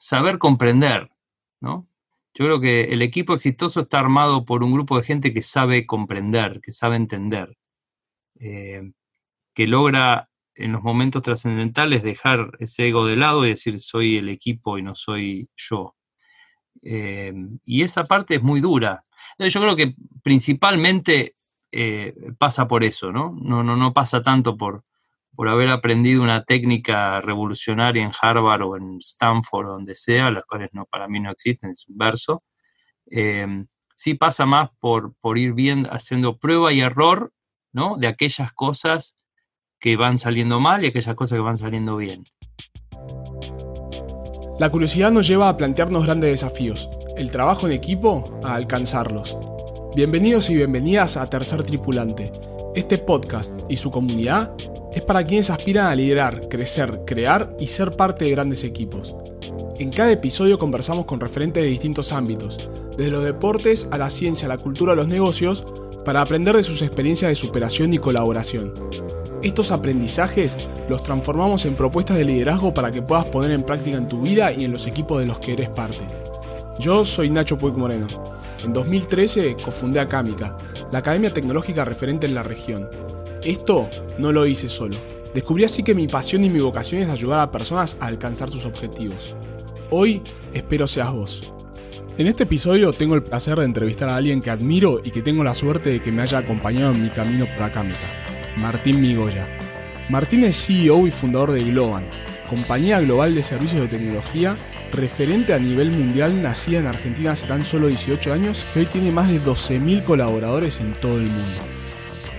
saber comprender, ¿no? Yo creo que el equipo exitoso está armado por un grupo de gente que sabe comprender, que sabe entender, eh, que logra en los momentos trascendentales dejar ese ego de lado y decir soy el equipo y no soy yo. Eh, y esa parte es muy dura. Yo creo que principalmente eh, pasa por eso, ¿no? No, no, no pasa tanto por, por haber aprendido una técnica revolucionaria en Harvard o en Stanford o donde sea, las cuales no, para mí no existen, es un verso. Eh, sí pasa más por, por ir bien haciendo prueba y error, ¿no? De aquellas cosas que van saliendo mal y aquellas cosas que van saliendo bien. La curiosidad nos lleva a plantearnos grandes desafíos, el trabajo en equipo a alcanzarlos. Bienvenidos y bienvenidas a Tercer Tripulante. Este podcast y su comunidad es para quienes aspiran a liderar, crecer, crear y ser parte de grandes equipos. En cada episodio conversamos con referentes de distintos ámbitos, desde los deportes a la ciencia, la cultura, a los negocios, para aprender de sus experiencias de superación y colaboración. Estos aprendizajes los transformamos en propuestas de liderazgo para que puedas poner en práctica en tu vida y en los equipos de los que eres parte. Yo soy Nacho Puig Moreno. En 2013 cofundé Acámica, la academia tecnológica referente en la región. Esto no lo hice solo. Descubrí así que mi pasión y mi vocación es ayudar a personas a alcanzar sus objetivos. Hoy espero seas vos. En este episodio tengo el placer de entrevistar a alguien que admiro y que tengo la suerte de que me haya acompañado en mi camino por Acámica. Martín Migoya. Martín es CEO y fundador de Globan, compañía global de servicios de tecnología referente a nivel mundial nacida en Argentina hace tan solo 18 años que hoy tiene más de 12.000 colaboradores en todo el mundo.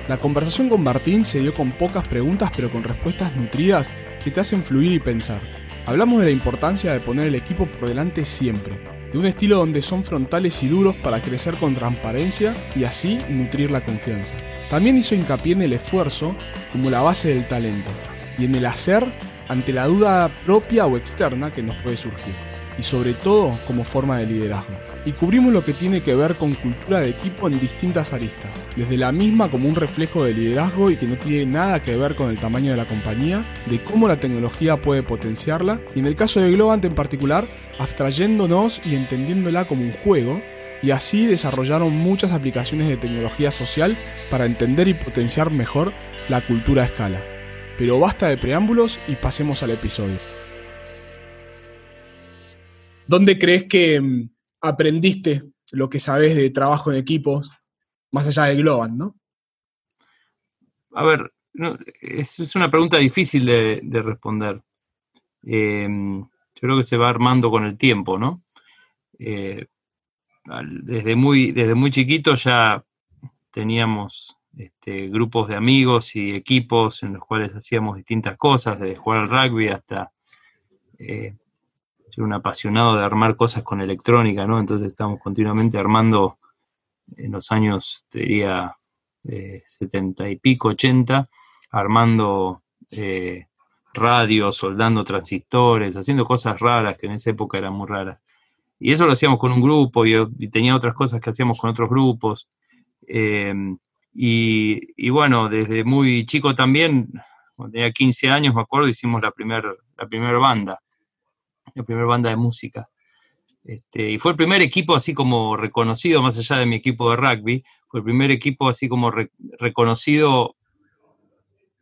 La conversación con Martín se dio con pocas preguntas pero con respuestas nutridas que te hacen fluir y pensar. Hablamos de la importancia de poner el equipo por delante siempre, de un estilo donde son frontales y duros para crecer con transparencia y así nutrir la confianza. También hizo hincapié en el esfuerzo como la base del talento y en el hacer ante la duda propia o externa que nos puede surgir, y sobre todo como forma de liderazgo. Y cubrimos lo que tiene que ver con cultura de equipo en distintas aristas, desde la misma como un reflejo de liderazgo y que no tiene nada que ver con el tamaño de la compañía, de cómo la tecnología puede potenciarla, y en el caso de Globant en particular, abstrayéndonos y entendiéndola como un juego, y así desarrollaron muchas aplicaciones de tecnología social para entender y potenciar mejor la cultura a escala. Pero basta de preámbulos y pasemos al episodio. ¿Dónde crees que mm, aprendiste lo que sabes de trabajo en equipos, más allá de Globan, no? A ver, es, una pregunta difícil de, responder. Em, yo creo que se va armando con el tiempo, ¿no? Eh, desde, muy, desde muy chiquito ya teníamos este, grupos de amigos y equipos en los cuales hacíamos distintas cosas, desde jugar al rugby hasta eh, ser un apasionado de armar cosas con electrónica, ¿no? Entonces estamos continuamente armando en los años, te diría, eh, 70 y pico, 80, armando eh, radios, soldando transistores, haciendo cosas raras que en esa época eran muy raras. Y eso lo hacíamos con un grupo y, tenía otras cosas que hacíamos con otros grupos. Eh, y, bueno, desde muy chico también, cuando tenía 15 años, me acuerdo, hicimos la primera la banda, la primera banda de música. Este, y fue el primer equipo así como reconocido, más allá de mi equipo de rugby, fue el primer equipo así como reconocido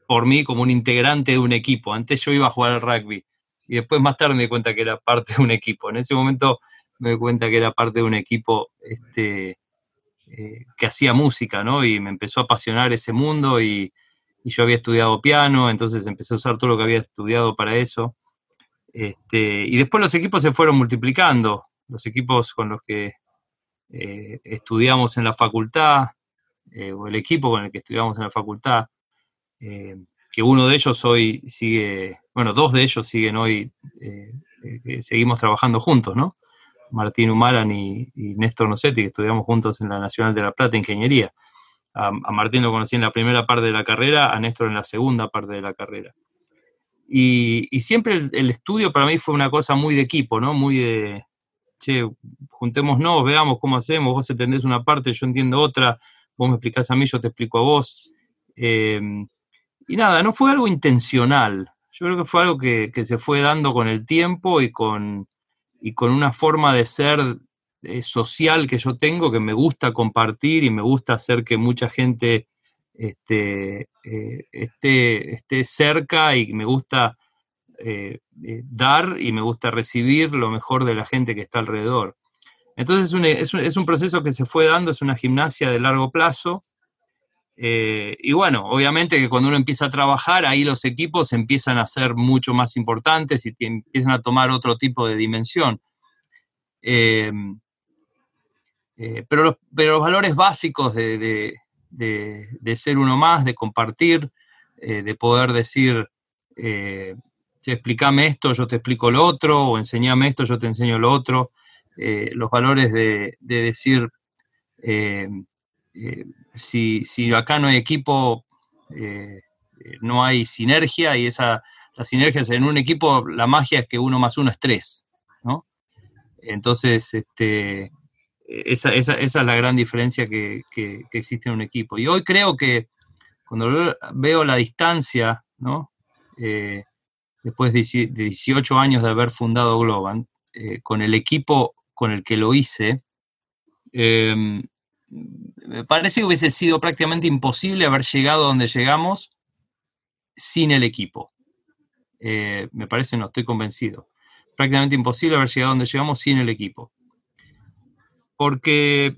por mí como un integrante de un equipo. Antes yo iba a jugar al rugby y después más tarde me di cuenta que era parte de un equipo. En ese momento me di cuenta que era parte de un equipo este, eh, que hacía música, ¿no? Y me empezó a apasionar ese mundo y, yo había estudiado piano, entonces empecé a usar todo lo que había estudiado para eso. Este, y después los equipos se fueron multiplicando, los equipos con los que eh, estudiamos en la facultad, eh, o el equipo con el que estudiamos en la facultad, que uno de ellos hoy sigue, bueno, dos de ellos siguen hoy, seguimos trabajando juntos, ¿no? Martín Humaran y, Néstor Nocetti, que estudiamos juntos en la Nacional de La Plata, Ingeniería. A, Martín lo conocí en la primera parte de la carrera, a Néstor en la segunda parte de la carrera. Y, siempre el, estudio para mí fue una cosa muy de equipo, ¿no? Muy de, che, juntémonos, veamos cómo hacemos, vos entendés una parte, yo entiendo otra, vos me explicás a mí, yo te explico a vos. Eh, y nada, no fue algo intencional, yo creo que fue algo que se fue dando con el tiempo y con, y con una forma de ser eh, social que yo tengo, que me gusta compartir y me gusta hacer que mucha gente este, eh, esté, esté, cerca y me gusta eh, dar y me gusta recibir lo mejor de la gente que está alrededor. Entonces es un, es un, es un proceso que se fue dando, es una gimnasia de largo plazo. Y bueno, obviamente que cuando uno empieza a trabajar, ahí los equipos empiezan a ser mucho más importantes y empiezan a tomar otro tipo de dimensión. Eh, pero, los, pero, los, valores básicos de, ser uno más, de compartir, eh, de poder decir, eh, explícame esto, yo te explico lo otro, o enseñame esto, yo te enseño lo otro, eh, los valores de, decir, si, si, acá no hay equipo, no hay sinergia, y esa, la sinergia en un equipo, la magia es que uno más uno es tres, ¿no? Entonces, este, esa, esa, esa, es la gran diferencia que, que, existe en un equipo. Y hoy creo que cuando veo la distancia, ¿no? Eh, después de 18 años de haber fundado Globan, eh, con el equipo con el que lo hice, em, me parece que hubiese sido prácticamente imposible haber llegado donde llegamos sin el equipo. Eh, me parece, no estoy convencido. Prácticamente imposible haber llegado a donde llegamos sin el equipo porque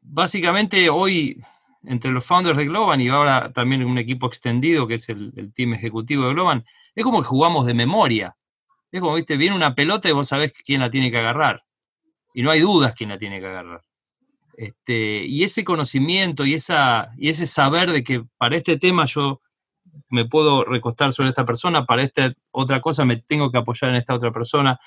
básicamente hoy entre los founders de Globan y ahora también un equipo extendido que es el, team ejecutivo de Globan, es como que jugamos de memoria. Es como, viste, viene una pelota y vos sabés quién la tiene que agarrar. Y no hay dudas quién la tiene que agarrar. Este, y ese conocimiento y, esa, y ese saber de que para este tema yo me puedo recostar sobre esta persona, para esta otra cosa me tengo que apoyar en esta otra persona,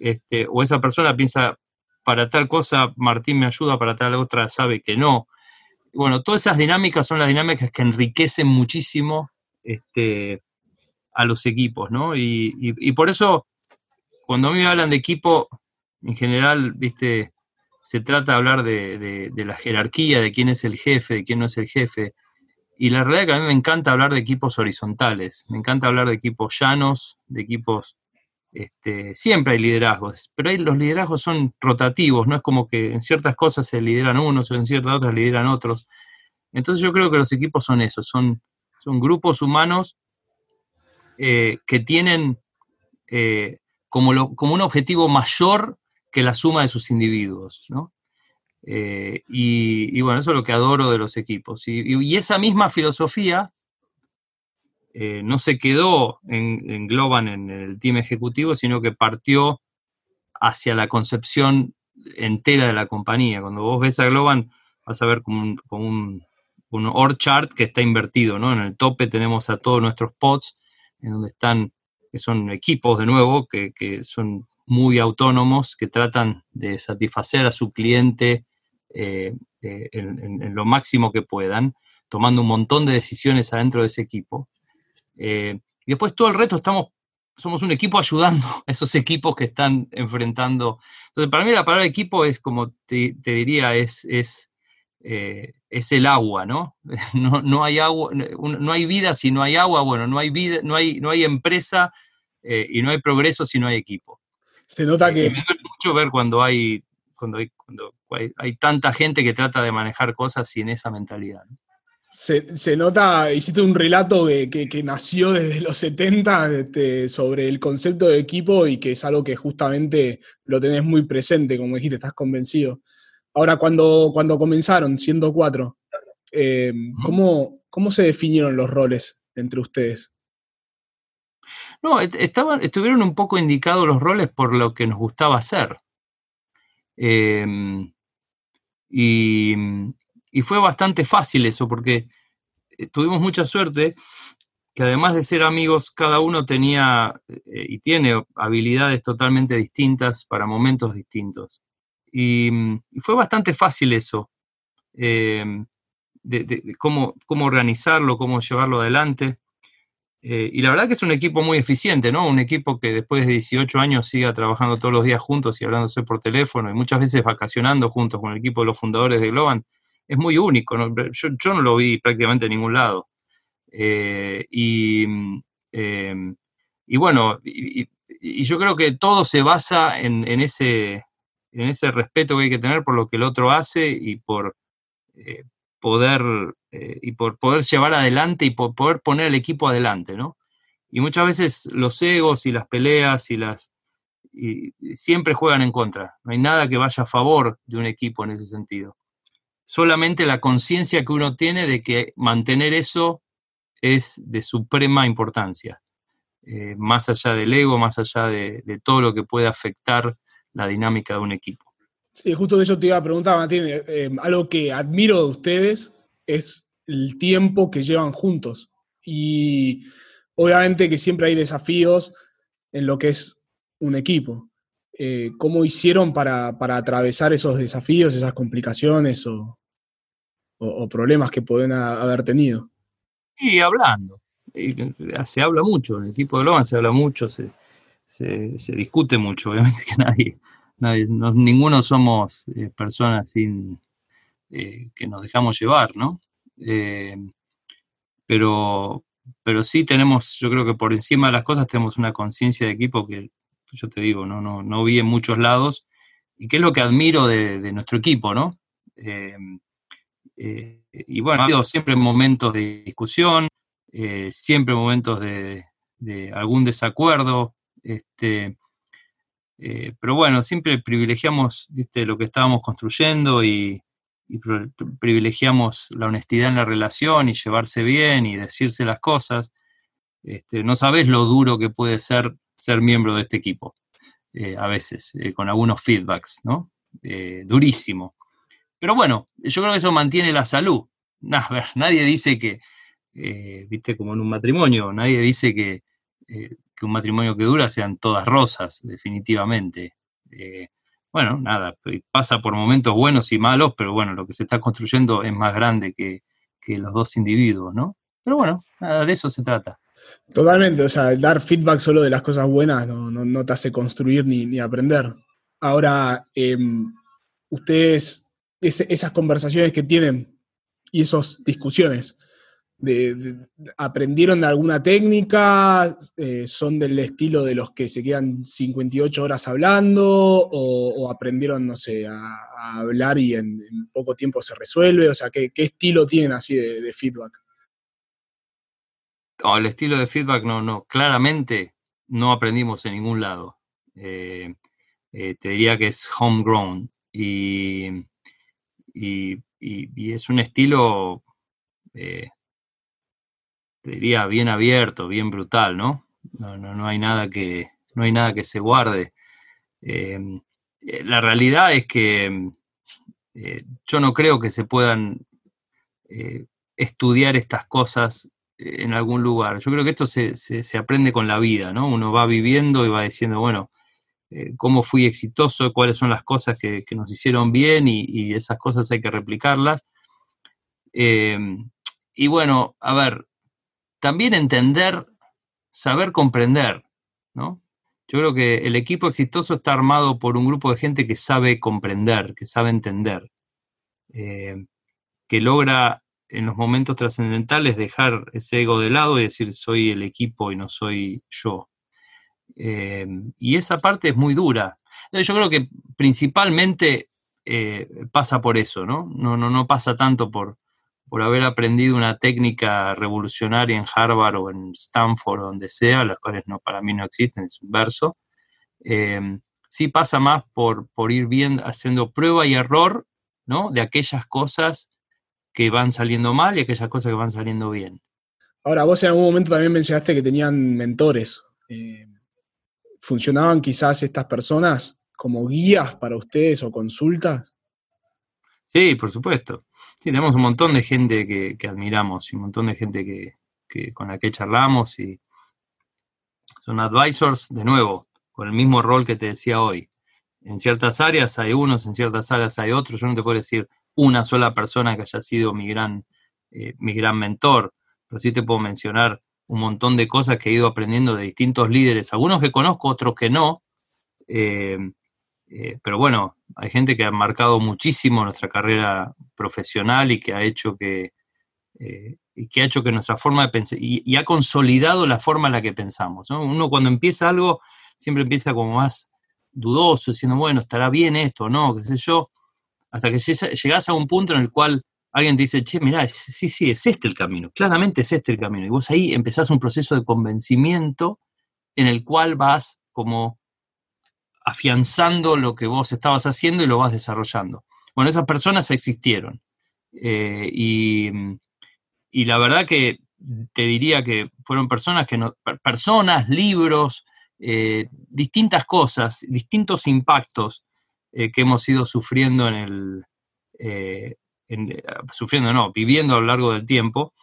este, o esa persona piensa, para tal cosa Martín me ayuda, para tal otra sabe que no. Bueno, todas esas dinámicas son las dinámicas que enriquecen muchísimo este, a los equipos, ¿no? Y, por eso, cuando a mí me hablan de equipo, en general, viste, se trata de hablar de, de, la jerarquía, de quién es el jefe, de quién no es el jefe. Y la realidad es que a mí me encanta hablar de equipos horizontales, me encanta hablar de equipos llanos, de equipos este, siempre hay liderazgos, pero los liderazgos son rotativos, no es como que en ciertas cosas se lideran unos o en ciertas otras lideran otros. Entonces yo creo que los equipos son eso, son, son grupos humanos eh, que tienen eh, como, como, un objetivo mayor que la suma de sus individuos, eh, y, bueno, eso es lo que adoro de los equipos. y esa misma filosofía eh, no se quedó en, Globan en el team ejecutivo, sino que partió hacia la concepción entera de la compañía. Cuando vos ves a Globan, vas a ver como un, como chart que está invertido, ¿no? En el tope tenemos a todos nuestros pods, en donde están, que son equipos de nuevo, que, son muy autónomos, que tratan de satisfacer a su cliente eh, eh, en, lo máximo que puedan, tomando un montón de decisiones adentro de ese equipo. Eh, y después todo el resto estamos, somos un equipo ayudando a esos equipos que están enfrentando. Entonces, para mí la palabra equipo es como te, diría, es, es, es, el agua, ¿no? ¿no? No, hay agua, no hay vida si no hay agua, bueno, no hay vida, no hay, no hay empresa y no hay progreso si no hay equipo. Se nota que. Me duele mucho ver cuando hay, cuando hay, cuando hay, tanta gente que trata de manejar cosas sin esa mentalidad. Se, nota, hiciste un relato que, nació desde los 70 este, sobre el concepto de equipo y que es algo que justamente lo tenés muy presente, como dijiste, estás convencido. Ahora, cuando, cuando comenzaron, siendo cuatro, eh, ¿cómo, se definieron los roles entre ustedes? No, estaban, estuvieron un poco indicados los roles por lo que nos gustaba hacer. Em, y, fue bastante fácil eso, porque eh, tuvimos mucha suerte que además de ser amigos, cada uno tenía eh, y tiene habilidades totalmente distintas para momentos distintos. Y, fue bastante fácil eso, em, de, cómo, cómo, organizarlo, cómo llevarlo adelante. Eh, y la verdad que es un equipo muy eficiente, ¿no? Un equipo que después de 18 años siga trabajando todos los días juntos y hablándose por teléfono y muchas veces vacacionando juntos con el equipo de los fundadores de Globan es muy único. Yo, no lo vi prácticamente en ningún lado. Eh, y, em, y, bueno, y, y yo creo que todo se basa en, ese, en ese respeto que hay que tener por lo que el otro hace y por eh, poder eh, y por poder llevar adelante y por poder poner el equipo adelante, ¿no? Y muchas veces los egos y las peleas y las siempre juegan en contra. No hay nada que vaya a favor de un equipo en ese sentido. Solamente la conciencia que uno tiene de que mantener eso es de suprema importancia. Eh, más allá del ego, más allá de, todo lo que puede afectar la dinámica de un equipo. Sí, justo de eso te iba a preguntar, Martín. Eh, algo que admiro de ustedes es el tiempo que llevan juntos. Y obviamente que siempre hay desafíos en lo que es un equipo. ¿Cómo hicieron para, atravesar esos desafíos, esas complicaciones o, problemas que pueden haber tenido? Y hablando, se habla mucho, en el equipo de Logan se habla mucho, se, discute mucho, obviamente que nadie, nadie ninguno somos eh, personas sin eh, que nos dejamos llevar, ¿no? Eh, pero, pero sí tenemos, yo creo que por encima de las cosas tenemos una conciencia de equipo que yo te digo, no, no, no vi en muchos lados, y que es lo que admiro de, nuestro equipo, ¿no? y bueno, ha habido siempre momentos de discusión, eh, siempre momentos de, algún desacuerdo, este, eh, pero bueno, siempre privilegiamos lo que estábamos construyendo y, privilegiamos la honestidad en la relación y llevarse bien y decirse las cosas. Este, no sabes lo duro que puede ser ser miembro de este equipo, eh, a veces, con algunos feedbacks, ¿no? durísimo. Pero bueno, yo creo que eso mantiene la salud. nadie dice que, eh, viste, como en un matrimonio. Nadie dice eh, que, un matrimonio que dura sean todas rosas, definitivamente. Bueno, nada, pasa por momentos buenos y malos, pero bueno, lo que se está construyendo es más grande que, los dos individuos, ¿no? Pero bueno, nada, de eso se trata. Totalmente, o sea, dar feedback solo de las cosas buenas no, te hace construir ni, aprender. Ahora, em, ustedes, esas conversaciones que tienen y esas discusiones, ¿Aprendieron de alguna técnica? Eh, ¿Son del estilo de los que se quedan 58 horas hablando? ¿O, aprendieron, no sé, a, hablar y en, poco tiempo se resuelve? O sea, ¿qué, estilo tienen así de, feedback? el estilo de feedback no, no, claramente no aprendimos en ningún lado. Eh, eh, te diría que es homegrown y, y, es un estilo diría, bien abierto, bien brutal, ¿no? No, no, hay, nada que, no hay nada que se guarde. Em, eh, la realidad es que em, eh, yo no creo que se puedan eh, estudiar estas cosas en algún lugar. Yo creo que esto se, aprende con la vida, ¿no? Uno va viviendo y va diciendo, bueno, cómo fui exitoso, cuáles son las cosas que, nos hicieron bien y, y, esas cosas hay que replicarlas. Em, y bueno, a ver, también entender, saber comprender, ¿no? Yo creo que el equipo exitoso está armado por un grupo de gente que sabe comprender, que sabe entender, eh, que logra en los momentos trascendentales dejar ese ego de lado y decir soy el equipo y no soy yo. Eh, y esa parte es muy dura. Yo creo que principalmente eh, pasa por eso, ¿no? No, no, no pasa tanto por, por haber aprendido una técnica revolucionaria en Harvard o en Stanford o donde sea, las cuales no, para mí no existen, es un verso, em, sí pasa más por, por ir bien haciendo prueba y error ¿no? de aquellas cosas que van saliendo mal y aquellas cosas que van saliendo bien. Ahora, vos en algún momento también mencionaste que tenían mentores. Eh, ¿Funcionaban quizás estas personas como guías para ustedes o consultas? Sí, por supuesto. Tenemos un montón de gente que, admiramos y un montón de gente que, con la que charlamos y son advisors, de nuevo, con el mismo rol que te decía hoy. En ciertas áreas hay unos, en ciertas áreas hay otros. Yo no te puedo decir una sola persona que haya sido mi gran, eh, mi gran mentor, pero sí te puedo mencionar un montón de cosas que he ido aprendiendo de distintos líderes, algunos que conozco, otros que no. Eh, eh, pero bueno, hay gente que ha marcado muchísimo nuestra carrera profesional y que ha hecho que, eh, y que ha hecho que nuestra forma de pensar, y, ha consolidado la forma en la que pensamos. Uno cuando empieza algo siempre empieza como más dudoso, diciendo, bueno, estará bien esto, ¿no? qué sé yo, hasta que llegas a un punto en el cual alguien te dice, che, mirá, sí, sí, es este el camino, claramente es este el camino. Y vos ahí empezás un proceso de convencimiento en el cual vas como afianzando lo que vos estabas haciendo y lo vas desarrollando. Bueno, esas personas existieron. Eh, y, la verdad que te diría que fueron personas que no, personas, libros, eh, distintas cosas, distintos impactos eh, que hemos ido sufriendo en el, sufriendo no, viviendo a lo largo del tiempo,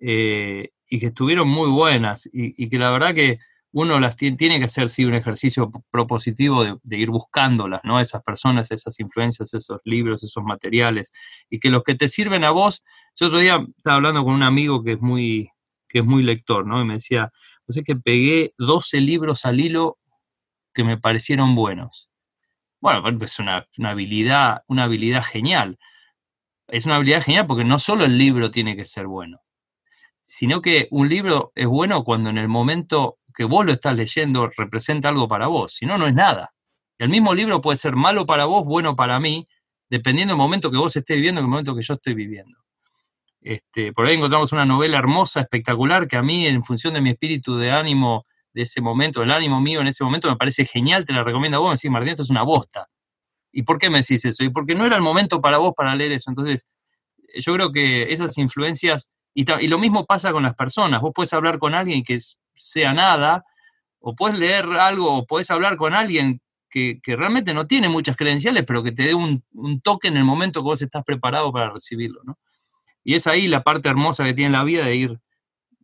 y que estuvieron muy buenas, y que la verdad que uno las tiene, que hacer, sí, un ejercicio propositivo de, ir buscándolas, ¿no? Esas personas, esas influencias, esos libros, esos materiales, y que los que te sirven a vos, yo otro día estaba hablando con un amigo que es muy, que es muy lector, ¿no? Y me decía, pues es que pegué 12 libros al hilo que me parecieron buenos. Bueno, es una, una, habilidad, una habilidad genial. Es una habilidad genial porque no solo el libro tiene que ser bueno, sino que un libro es bueno cuando en el momento que vos lo estás leyendo representa algo para vos, si no, no es nada. El mismo libro puede ser malo para vos, bueno para mí, dependiendo del momento que vos estés viviendo, el momento que yo estoy viviendo. Este, por ahí encontramos una novela hermosa, espectacular, que a mí, en función de mi espíritu de ánimo de ese momento, el ánimo mío en ese momento, me parece genial, te la recomiendo a vos, me decís, Martín, esto es una bosta. ¿Y por qué me decís eso? Y porque no era el momento para vos para leer eso. Entonces, yo creo que esas influencias, y, y lo mismo pasa con las personas, vos puedes hablar con alguien que es sea nada, o puedes leer algo, o puedes hablar con alguien que, realmente no tiene muchas credenciales, pero que te dé un, toque en el momento que vos estás preparado para recibirlo, ¿no? Y es ahí la parte hermosa que tiene la vida de ir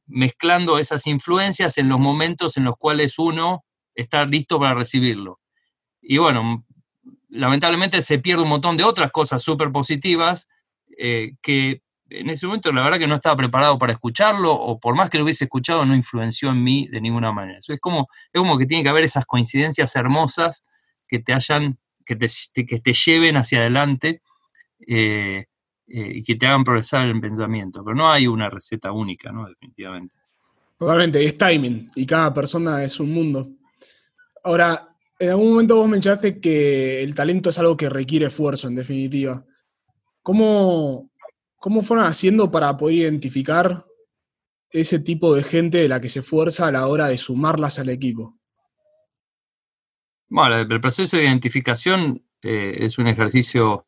mezclando esas influencias en los momentos en los cuales uno está listo para recibirlo. Y bueno, lamentablemente se pierde un montón de otras cosas súper positivas eh, que en ese momento la verdad que no estaba preparado para escucharlo, o por más que lo hubiese escuchado, no influenció en mí de ninguna manera. es como, es como que tiene que haber esas coincidencias hermosas que te hayan, que te, que te lleven hacia adelante eh, eh, y que te hagan progresar el pensamiento. Pero no hay una receta única, ¿no? Definitivamente. Totalmente, es timing, y cada persona es un mundo. Ahora, en algún momento vos mencionaste que el talento es algo que requiere esfuerzo, en definitiva. ¿Cómo, ¿Cómo fueron haciendo para poder identificar ese tipo de gente de la que se esfuerza a la hora de sumarlas al equipo? Bueno, el proceso de identificación eh, es un ejercicio,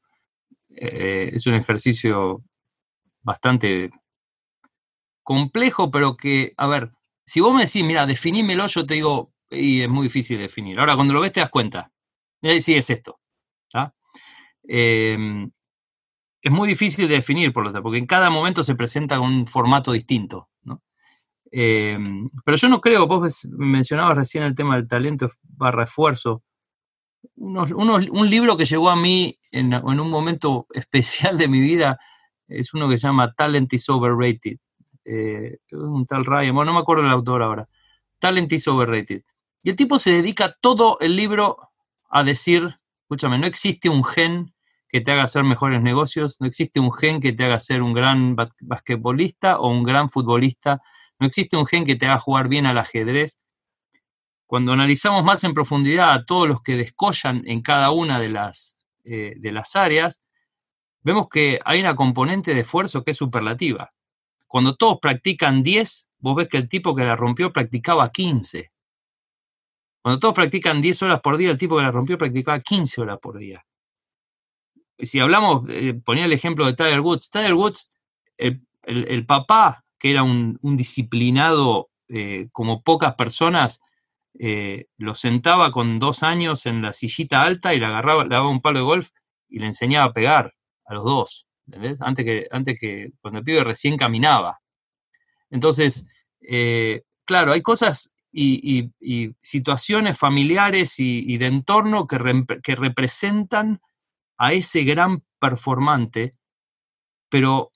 eh, es un ejercicio bastante complejo, pero que, a ver, si vos me decís, mira, definímelo, yo te digo, y es muy difícil definir. Ahora, cuando lo ves te das cuenta. Sí, es esto. Eh, es muy difícil de definir, por lo tanto, porque en cada momento se presenta un formato distinto. Eh, pero yo no creo, vos mencionabas recién el tema del talento barra esfuerzo. un libro que llegó a mí en, un momento especial de mi vida es uno que se llama Talent is Overrated. Eh, un tal Ryan, bueno, no me acuerdo el autor ahora. Talent is Overrated. Y el tipo se dedica todo el libro a decir, escúchame, no existe un gen que te haga hacer mejores negocios, no existe un gen que te haga ser un gran basquetbolista o un gran futbolista, no existe un gen que te haga jugar bien al ajedrez. Cuando analizamos más en profundidad a todos los que descollan en cada una de las, eh, de las áreas, vemos que hay una componente de esfuerzo que es superlativa. Cuando todos practican 10, vos ves que el tipo que la rompió practicaba 15. Cuando todos practican 10 horas por día, el tipo que la rompió practicaba 15 horas por día si hablamos, eh, ponía el ejemplo de Tiger Woods, Tiger Woods, el, papá, que era un, disciplinado eh, como pocas personas, eh, lo sentaba con dos años en la sillita alta y le agarraba, le daba un palo de golf y le enseñaba a pegar a los dos, ¿entendés? Antes que, antes que cuando el pibe recién caminaba. Entonces, claro, hay cosas y, situaciones familiares y, de entorno que, que representan a ese gran performante, pero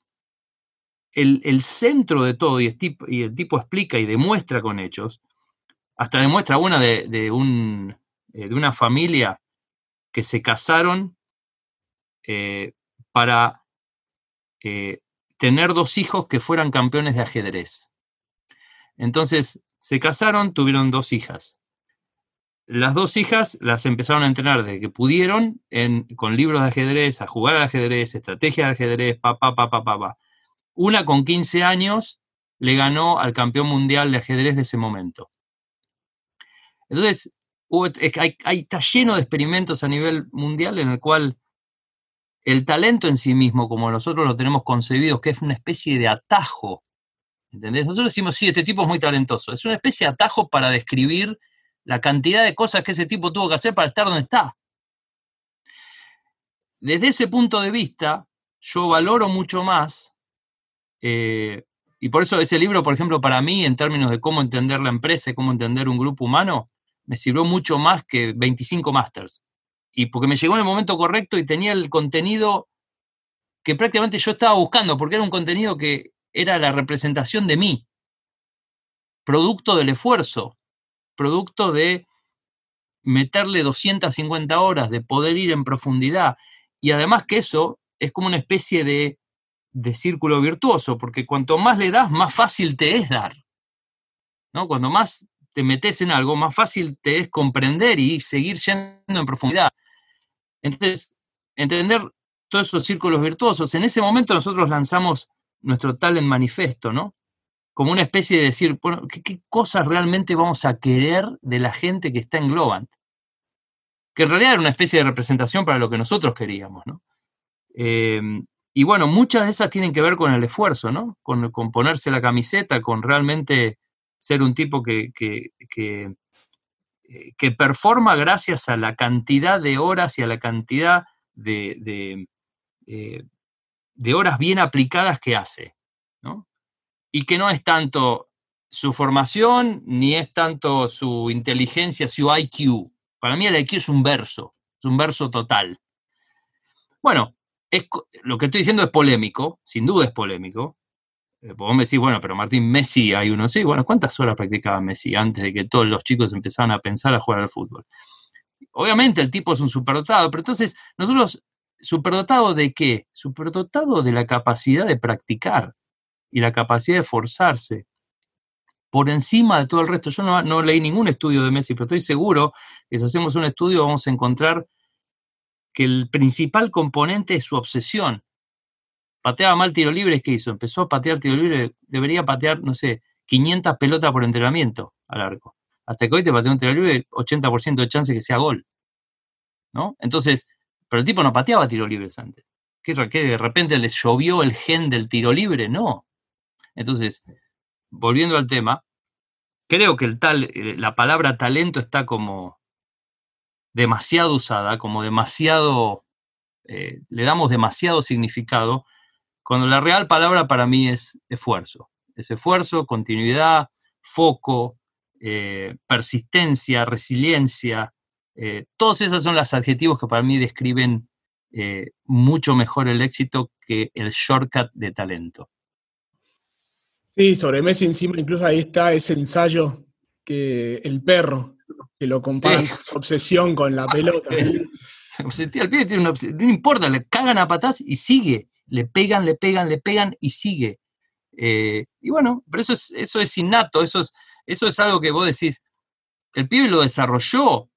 el, centro de todo, y el, tipo, el, explica y demuestra con hechos, hasta demuestra una de, un, eh, de una familia que se casaron eh, para eh, tener dos hijos que fueran campeones de ajedrez. Entonces, se casaron, tuvieron dos hijas. Las dos hijas las empezaron a entrenar desde que pudieron con libros de ajedrez, a jugar al ajedrez, estrategia de ajedrez, pa, pa, pa, pa, pa, pa. Una con 15 años le ganó al campeón mundial de ajedrez de ese momento. Entonces, está lleno de experimentos a nivel mundial en el cual el talento en sí mismo, como nosotros lo tenemos concebido, que es una especie de atajo, ¿entendés? Nosotros decimos, sí, este tipo es muy talentoso. Es una especie de atajo para describir la cantidad de cosas que ese tipo tuvo que hacer para estar donde está. Desde ese punto de vista, yo valoro mucho más, eh, y por eso ese libro, por ejemplo, para mí, en términos de cómo entender la empresa y cómo entender un grupo humano, me sirvió mucho más que 25 masters. Y porque me llegó en el momento correcto y tenía el contenido que prácticamente yo estaba buscando, porque era un contenido que era la representación de mí, producto del esfuerzo, producto de meterle 250 horas, de poder ir en profundidad. Y además que eso es como una especie de, de círculo virtuoso, porque cuanto más le das, más fácil te es dar. ¿no? Cuando más te metes en algo, más fácil te es comprender y seguir yendo en profundidad. Entonces, entender todos esos círculos virtuosos. En ese momento nosotros lanzamos nuestro talent manifesto, ¿no? Como una especie de decir, bueno, ¿qué, cosas realmente vamos a querer de la gente que está en Globant? Que en realidad era una especie de representación para lo que nosotros queríamos, ¿no? Em, y bueno, muchas de esas tienen que ver con el esfuerzo, ¿no? Con, ponerse la camiseta, con realmente ser un tipo que, que, que, eh, que, performa gracias a la cantidad de horas y a la cantidad de, de, eh, de horas bien aplicadas que hace, ¿no? Y que no es tanto su formación ni es tanto su inteligencia, su IQ. Para mí el IQ es un verso, es un verso total. Bueno, es, lo que estoy diciendo es polémico, sin duda es polémico. Eh, vos me decís, bueno, pero Martín, Messi hay uno, sí, bueno, ¿cuántas horas practicaba Messi antes de que todos los chicos empezaran a pensar a jugar al fútbol? Obviamente el tipo es un superdotado, pero entonces nosotros, ¿superdotado de qué? Superdotado de la capacidad de practicar y la capacidad de forzarse por encima de todo el resto. Yo no, leí ningún estudio de Messi, pero estoy seguro que si hacemos un estudio vamos a encontrar que el principal componente es su obsesión. Pateaba mal tiro libre, ¿qué hizo? Empezó a patear tiro libre, debería patear, no sé, 500 pelotas por entrenamiento al arco. Hasta que hoy te pateó un tiro libre, 80% de chance que sea gol. ¿No? Entonces, pero el tipo no pateaba tiro libres antes. ¿Qué, ¿Qué, de repente le llovió el gen del tiro libre? No. Entonces, volviendo al tema, creo que el tal, eh, la palabra talento está como demasiado usada, como demasiado, eh, le damos demasiado significado, cuando la real palabra para mí es esfuerzo. Es esfuerzo, continuidad, foco, eh, persistencia, resiliencia. todos esos son los adjetivos que para mí describen mucho mejor el éxito que el shortcut de talento. Sí, sobre Messi encima incluso ahí está ese ensayo que el perro, que lo compara con su obsesión con la pelota. no importa, le cagan a patas y sigue. Le pegan, le pegan, le pegan y sigue. Eh, y bueno, pero eso es, eso es innato, eso es, eso es algo que vos decís, el pibe lo desarrolló.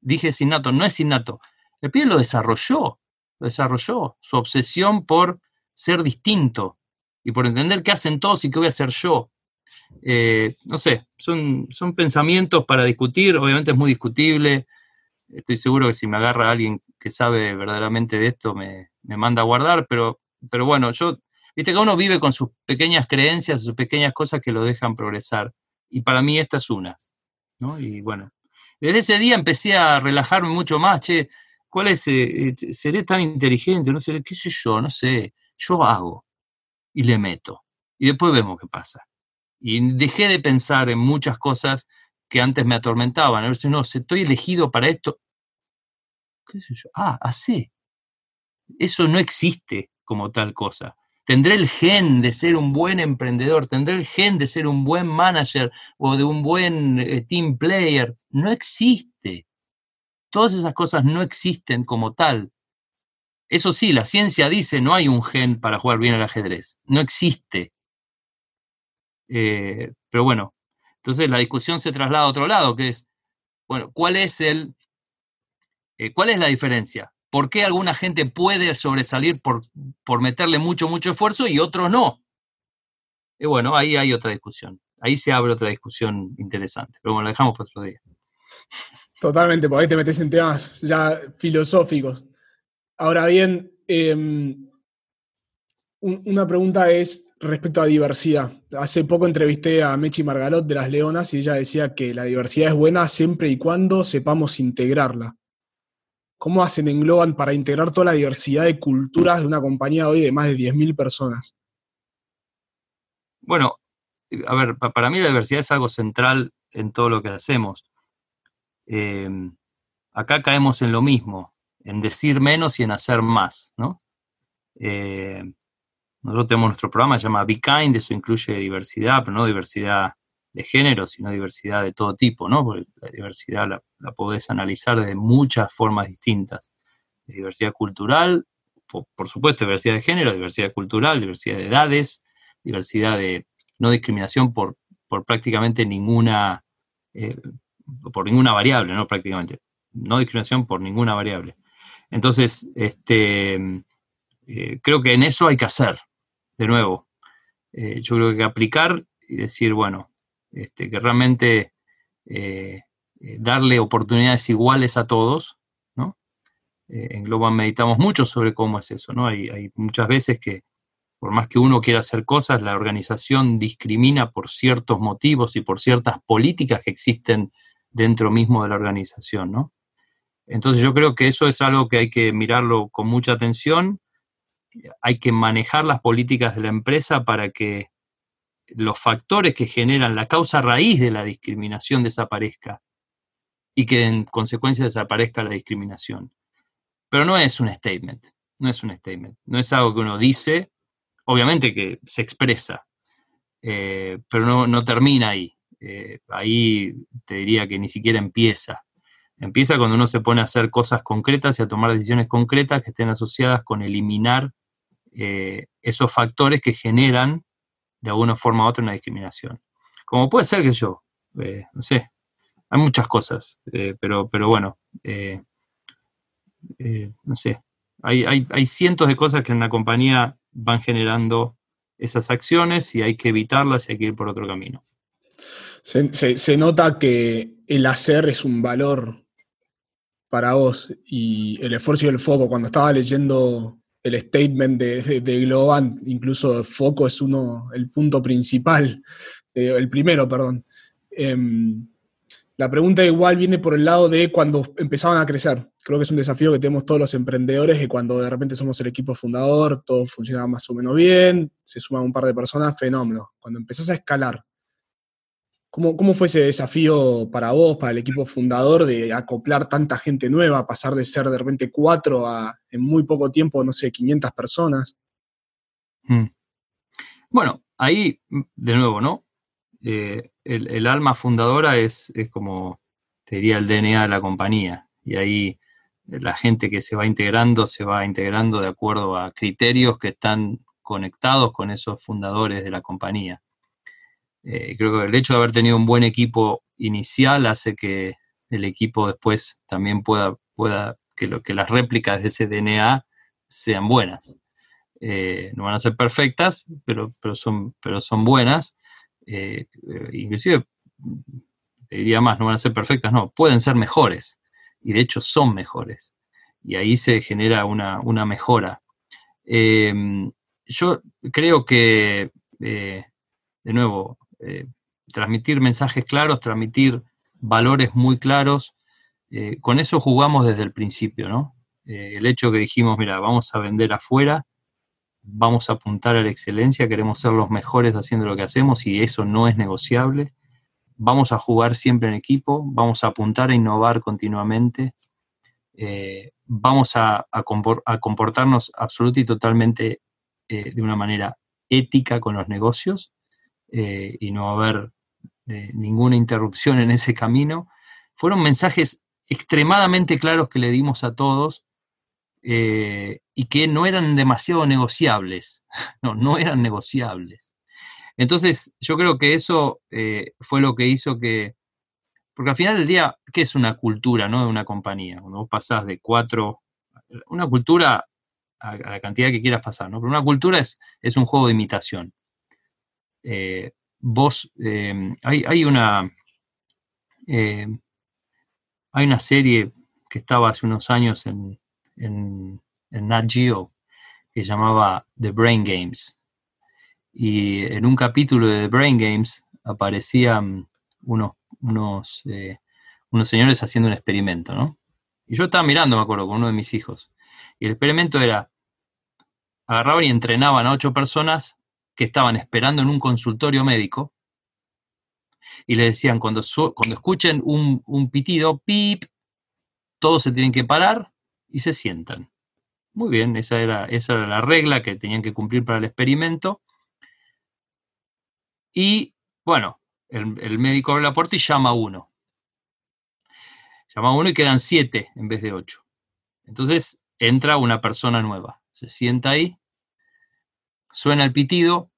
Dije es innato, no es innato. El pibe lo desarrolló, lo desarrolló, su obsesión por ser distinto, y por entender qué hacen todos y qué voy a hacer yo. Eh, no sé, son, son pensamientos para discutir, obviamente es muy discutible. Estoy seguro que si me agarra alguien que sabe verdaderamente de esto, me, manda a guardar, pero, pero bueno, yo, viste que uno vive con sus pequeñas creencias, sus pequeñas cosas que lo dejan progresar. Y para mí esta es una. ¿no? Y bueno, desde ese día empecé a relajarme mucho más, che, ¿cuál es? Eh, eh, ¿Seré tan inteligente? No sé, qué sé yo, no sé, yo hago y le meto. Y después vemos qué pasa. Y dejé de pensar en muchas cosas que antes me atormentaban. A si no, estoy elegido para esto. ¿Qué sé yo? Ah, así. Eso no existe como tal cosa. Tendré el gen de ser un buen emprendedor, tendré el gen de ser un buen manager o de un buen eh, team player. No existe. Todas esas cosas no existen como tal. Eso sí, la ciencia dice no hay un gen para jugar bien al ajedrez, no existe. Eh, pero bueno, entonces la discusión se traslada a otro lado, que es, bueno, ¿cuál es el, eh, cuál es la diferencia? ¿Por qué alguna gente puede sobresalir por, por meterle mucho, mucho esfuerzo y otros no? Y bueno, ahí hay otra discusión. Ahí se abre otra discusión interesante. Pero bueno, lo dejamos para otro día. Totalmente, porque ahí te metes en temas ya filosóficos. Ahora bien, em, una pregunta es respecto a diversidad. Hace poco entrevisté a Mechi Margalot de Las Leonas y ella decía que la diversidad es buena siempre y cuando sepamos integrarla. ¿Cómo hacen en Globan para integrar toda la diversidad de culturas de una compañía hoy de más de 10.000 personas? Bueno, a ver, para mí la diversidad es algo central en todo lo que hacemos. Em, acá caemos en lo mismo, en decir menos y en hacer más, ¿no? Eh, nosotros tenemos nuestro programa, se llama Be Kind, eso incluye diversidad, pero no diversidad de género, sino diversidad de todo tipo, ¿no? Porque la diversidad la, la podés analizar de muchas formas distintas. Diversidad cultural, por, supuesto, diversidad de género, diversidad cultural, diversidad de edades, diversidad de no discriminación por, por prácticamente ninguna, eh, por ninguna variable, ¿no? Prácticamente. No discriminación por ninguna variable. Entonces, este, eh, creo que en eso hay que hacer, de nuevo, eh, yo creo que aplicar y decir, bueno, este, que realmente eh, darle oportunidades iguales a todos, ¿no? en Globan meditamos mucho sobre cómo es eso, ¿no? Hay, hay, muchas veces que, por más que uno quiera hacer cosas, la organización discrimina por ciertos motivos y por ciertas políticas que existen dentro mismo de la organización, ¿no? Entonces yo creo que eso es algo que hay que mirarlo con mucha atención hay que manejar las políticas de la empresa para que los factores que generan la causa raíz de la discriminación desaparezca y que en consecuencia desaparezca la discriminación. Pero no es un statement, no es un statement, no es algo que uno dice, obviamente que se expresa, eh, pero no, termina ahí. Eh, ahí te diría que ni siquiera empieza. Empieza cuando uno se pone a hacer cosas concretas y a tomar decisiones concretas que estén asociadas con eliminar eh, esos factores que generan de alguna forma u otra una discriminación. Como puede ser que yo, eh, no sé, hay muchas cosas, eh, pero, pero bueno, no sé, hay, hay, cientos de cosas que en la compañía van generando esas acciones y hay que evitarlas y hay que ir por otro camino. se, nota que el hacer es un valor para vos y el esfuerzo y el foco. Cuando estaba leyendo el statement de, de, incluso foco es uno, el punto principal, eh, el primero, perdón. Em, la pregunta igual viene por el lado de cuando empezaban a crecer. Creo que es un desafío que tenemos todos los emprendedores, que cuando de repente somos el equipo fundador, todo funciona más o menos bien, se suman un par de personas, fenómeno. Cuando empezás a escalar, ¿Cómo, fue ese desafío para vos, para el equipo fundador, de acoplar tanta gente nueva, pasar de ser de repente cuatro a en muy poco tiempo, no sé, 500 personas? Hmm. Bueno, ahí, de nuevo, ¿no? Eh, el, alma fundadora es, es, como, te diría, el DNA de la compañía. Y ahí la gente que se va integrando, se va integrando de acuerdo a criterios que están conectados con esos fundadores de la compañía. Eh, creo que el hecho de haber tenido un buen equipo inicial hace que el equipo después también pueda, pueda que, lo, que las réplicas de ese DNA sean buenas. Eh, no van a ser perfectas, pero, pero, son, pero son buenas. Eh, inclusive, diría más, no van a ser perfectas, no, pueden ser mejores. Y de hecho son mejores. Y ahí se genera una, una mejora. yo creo que, de nuevo, eh, transmitir mensajes claros, transmitir valores muy claros. Eh, con eso jugamos desde el principio, ¿no? Eh, el hecho que dijimos, mira, vamos a vender afuera, vamos a apuntar a la excelencia, queremos ser los mejores haciendo lo que hacemos y eso no es negociable. Vamos a jugar siempre en equipo, vamos a apuntar a innovar continuamente, vamos a, a, comportarnos absolutamente y totalmente de una manera ética con los negocios eh, y no haber eh, ninguna interrupción en ese camino. Fueron mensajes extremadamente claros que le dimos a todos eh, y que no eran demasiado negociables. No, no eran negociables. Entonces, yo creo que eso fue lo que hizo que Porque al final del día, ¿qué es una cultura, no de una compañía? Cuando vos pasás de cuatro, una cultura a, la cantidad que quieras pasar, ¿no? Pero una cultura es, es un juego de imitación. Eh, vos, eh, hay, una, eh, hay una serie que estaba hace unos años en, en, en Nat Geo que llamaba The Brain Games. Y en un capítulo de The Brain Games aparecían unos unos, unos señores haciendo un experimento, ¿no? Y yo estaba mirando, me acuerdo, con uno de mis hijos. Y el experimento era, agarraban y entrenaban a ocho personas que estaban esperando en un consultorio médico y le decían, cuando, cuando escuchen un, un pitido, pip, todos se tienen que parar y se sientan. Muy bien, esa era, esa era la regla que tenían que cumplir para el experimento. Y bueno, el, médico abre la puerta y llama a uno. Llama a uno y quedan siete en vez de ocho. Entonces entra una persona nueva, se sienta ahí, suena el pitido,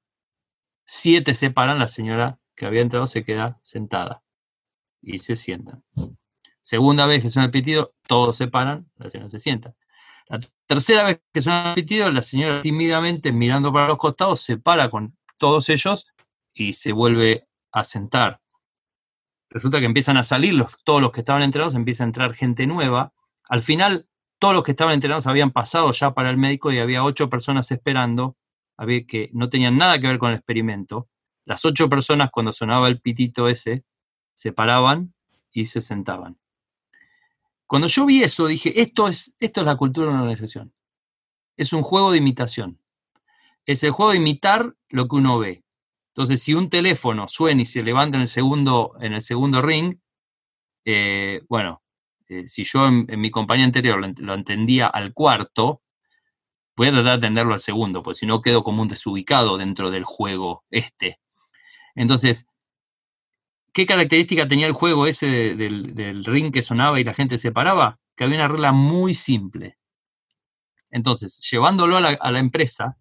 siete se paran, la señora que había entrado se queda sentada y se sientan. Segunda vez que suena el pitido, todos se paran, la señora se sienta. La tercera vez que suena el pitido, la señora tímidamente mirando para los costados se para con todos ellos y se vuelve a sentar. Resulta que empiezan a salir los, todos los que estaban entrenados, empieza a entrar gente nueva. Al final, todos los que estaban entrenados habían pasado ya para el médico y había ocho personas esperando, había que no tenían nada que ver con el experimento. Las ocho personas, cuando sonaba el pitito ese, se paraban y se sentaban. Cuando yo vi eso, dije, esto es, esto es la cultura de una organización. Es un juego de imitación. Es el juego de imitar lo que uno ve. Entonces, si un teléfono suena y se levanta en el segundo, en el segundo ring, eh, bueno, eh, si yo en, mi compañía anterior lo, entendía al cuarto, voy a tratar de atenderlo al segundo, porque si no quedo como un desubicado dentro del juego este. Entonces, ¿qué característica tenía el juego ese del, ring que sonaba y la gente se paraba? Que había una regla muy simple. Entonces, llevándolo a la empresa,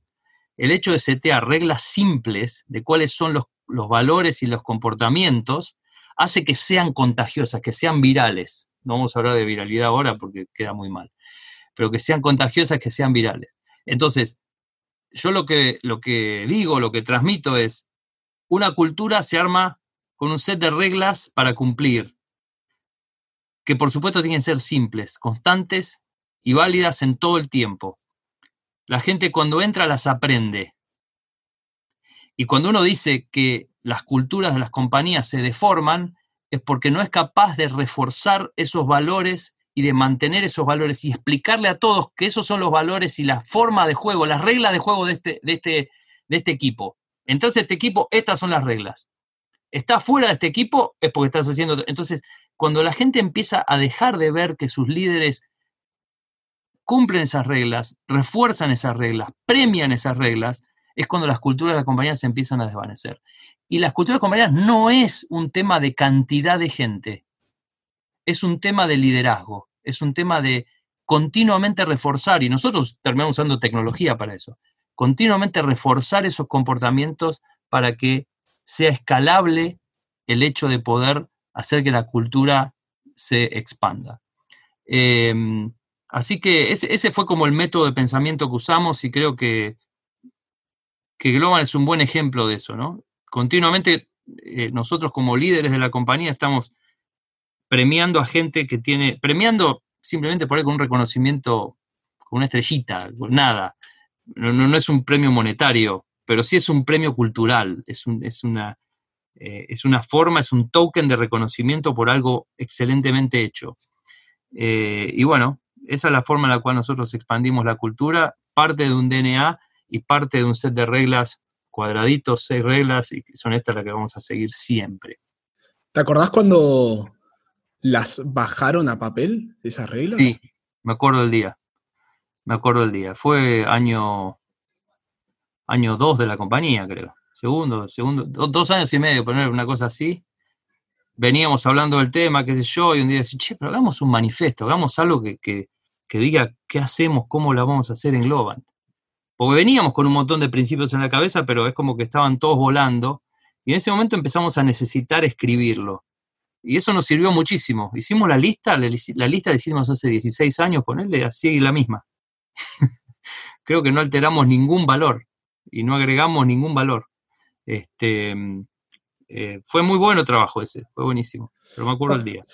el hecho de setear reglas simples de cuáles son los, valores y los comportamientos hace que sean contagiosas, que sean virales. No vamos a hablar de viralidad ahora porque queda muy mal, pero que sean contagiosas, que sean virales. Entonces, yo lo que, lo que digo, lo que transmito es, una cultura se arma con un set de reglas para cumplir, que por supuesto tienen que ser simples, constantes y válidas en todo el tiempo. La gente cuando entra las aprende. Y cuando uno dice que las culturas de las compañías se deforman, es porque no es capaz de reforzar esos valores y de mantener esos valores y explicarle a todos que esos son los valores y la forma de juego, las reglas de juego de este, de este, de este equipo. Entonces, este equipo, estas son las reglas. Está fuera de este equipo, es porque estás haciendo. Entonces, cuando la gente empieza a dejar de ver que sus líderes cumplen esas reglas, refuerzan esas reglas, premian esas reglas, es cuando las culturas de la compañía se empiezan a desvanecer. Y las culturas de compañías no es un tema de cantidad de gente, es un tema de liderazgo, es un tema de continuamente reforzar, y nosotros terminamos usando tecnología para eso, continuamente reforzar esos comportamientos para que sea escalable el hecho de poder hacer que la cultura se expanda. Em, Así que ese, fue como el método de pensamiento que usamos y creo que, que Global es un buen ejemplo de eso, ¿no? Continuamente eh, nosotros como líderes de la compañía estamos premiando a gente que tiene, premiando simplemente por ahí con un reconocimiento, con una estrellita, nada. No, no, es un premio monetario, pero sí es un premio cultural, es, es, una, eh, es una forma, es un token de reconocimiento por algo excelentemente hecho. Eh, y bueno, esa es la forma en la cual nosotros expandimos la cultura, parte de un DNA y parte de un set de reglas cuadraditos, seis reglas, y son estas las que vamos a seguir siempre. ¿Te acordás cuando las bajaron a papel, esas reglas? Sí, me acuerdo el día. Me acuerdo el día. Fue año año 2 de la compañía, creo. Segundo, segundo, dos años y medio, poner una cosa así veníamos hablando del tema, qué sé yo, y un día decía, che, pero hagamos un manifiesto, hagamos algo que, que diga qué hacemos, cómo la vamos a hacer en Globant. Porque veníamos con un montón de principios en la cabeza, pero es como que estaban todos volando. Y en ese momento empezamos a necesitar escribirlo. Y eso nos sirvió muchísimo. Hicimos la lista, la, lista la hicimos hace 16 años, ponerle así la misma. Creo que no alteramos ningún valor y no agregamos ningún valor. Este, eh, fue muy bueno el trabajo ese, fue buenísimo, pero me acuerdo el día.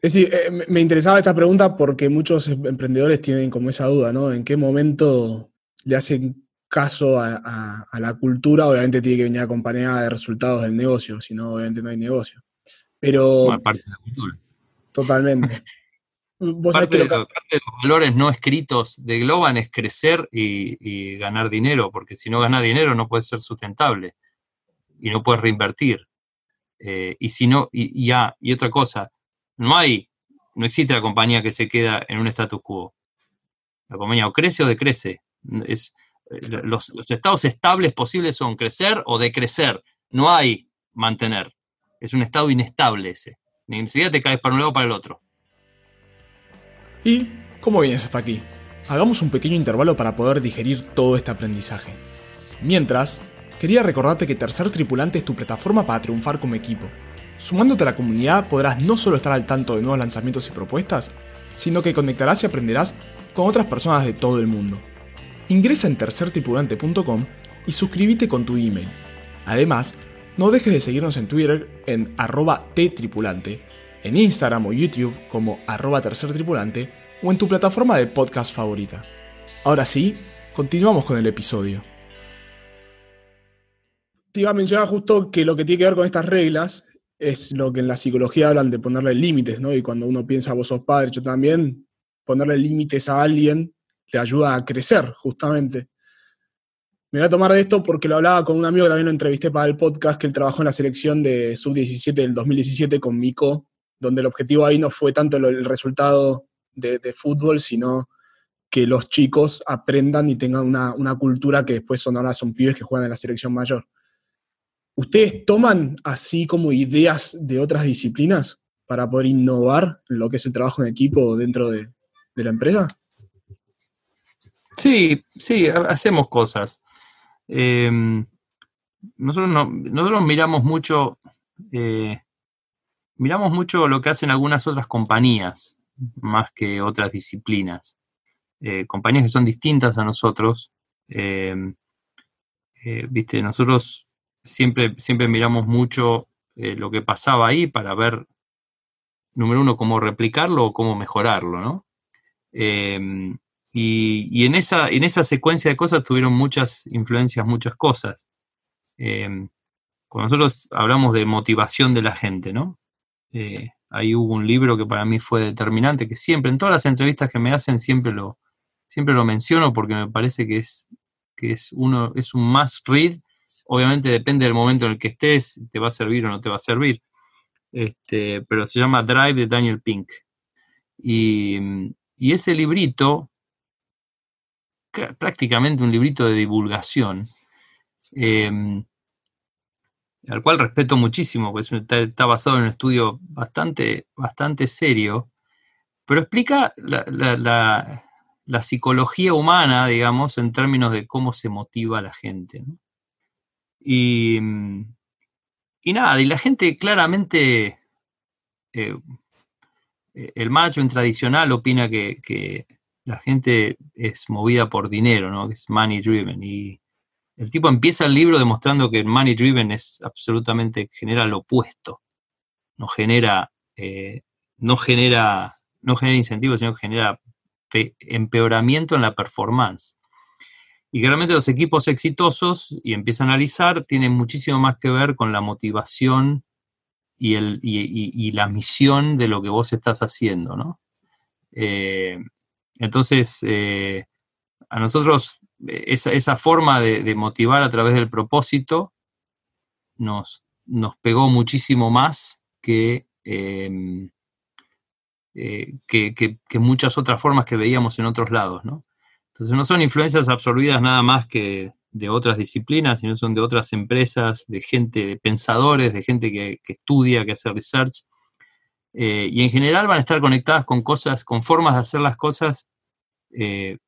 Es decir, eh, me interesaba esta pregunta porque muchos em, emprendedores tienen como esa duda, ¿no? ¿En qué momento le hacen caso a, la cultura? Obviamente tiene que venir acompañada de resultados del negocio, si no, obviamente no hay negocio. Pero... parte de la cultura. Totalmente. parte, de, los valores no escritos de Globan es crecer y, ganar dinero, porque si no ganas dinero no puedes ser sustentable y no puedes reinvertir. Eh, y si no, y, ya, y otra cosa, no hay, no existe la compañía que se queda en un status quo. La compañía o crece o decrece. Es, eh, los, estados estables posibles son crecer o decrecer. No hay mantener. Es un estado inestable ese. Ni siquiera te caes para un lado o para el otro. ¿Y cómo vienes hasta aquí? Hagamos un pequeño intervalo para poder digerir todo este aprendizaje. Mientras, quería recordarte que Tercer Tripulante es tu plataforma para triunfar como equipo. Sumándote a la comunidad podrás no solo estar al tanto de nuevos lanzamientos y propuestas, sino que conectarás y aprenderás con otras personas de todo el mundo. Ingresa en tercertripulante.com y suscríbete con tu email. Además, no dejes de seguirnos en Twitter en arroba ttripulante, en Instagram o YouTube como arroba tercertripulante o en tu plataforma de podcast favorita. Ahora sí, continuamos con el episodio. Te iba a mencionar justo que lo que tiene que ver con estas reglas es lo que en la psicología hablan de ponerle límites, ¿no? Y cuando uno piensa, vos sos padre, yo también, ponerle límites a alguien te ayuda a crecer, justamente. Me voy a tomar de esto porque lo hablaba con un amigo que también lo entrevisté para el podcast, que él trabajó en la selección de Sub-17 del 2017 con Mico, donde el objetivo ahí no fue tanto el resultado de, fútbol, sino que los chicos aprendan y tengan una, una cultura que después son ahora son pibes que juegan en la selección mayor. ¿Ustedes toman así como ideas de otras disciplinas para poder innovar lo que es el trabajo en equipo dentro de, la empresa? Sí, sí, hacemos cosas. Em, nosotros, nosotros miramos mucho, eh, miramos mucho lo que hacen algunas otras compañías, más que otras disciplinas. Eh, compañías que son distintas a nosotros. Em, eh, viste, nosotros siempre, siempre miramos mucho lo que pasaba ahí para ver, número uno, cómo replicarlo o cómo mejorarlo, ¿no? Y, en, esa, en esa secuencia de cosas tuvieron muchas influencias, muchas cosas. Em, cuando nosotros hablamos de motivación de la gente, ¿no? Eh, ahí hubo un libro que para mí fue determinante, que siempre, en todas las entrevistas que me hacen, siempre lo, siempre lo menciono porque me parece que es, que es, uno, es un must read Obviamente depende del momento en el que estés, te va a servir o no te va a servir. Este, pero se llama Drive de Daniel Pink. Y, ese librito, prácticamente un librito de divulgación, em, al cual respeto muchísimo, pues está, basado en un estudio bastante, bastante serio, pero explica la, la, psicología humana, digamos, en términos de cómo se motiva a la gente. Y, y nada, y la gente claramente, eh, el macho en tradicional opina que, la gente es movida por dinero, ¿no? es money driven. Y el tipo empieza el libro demostrando que el money driven es absolutamente, genera lo opuesto. No genera, eh, no genera, no genera incentivos, sino que genera empeoramiento en la performance. Y claramente los equipos exitosos, y empieza a analizar, tienen muchísimo más que ver con la motivación y, el, y, la misión de lo que vos estás haciendo, ¿no? Eh, entonces, eh, a nosotros esa, esa forma de, motivar a través del propósito nos, nos pegó muchísimo más que, em, eh, que, que, muchas otras formas que veíamos en otros lados, ¿no? Entonces no son influencias absorbidas nada más que de otras disciplinas, sino son de otras empresas, de gente, de pensadores, de gente que, estudia, que hace research. Eh, y en general van a estar conectadas con cosas, con formas de hacer las cosas eh,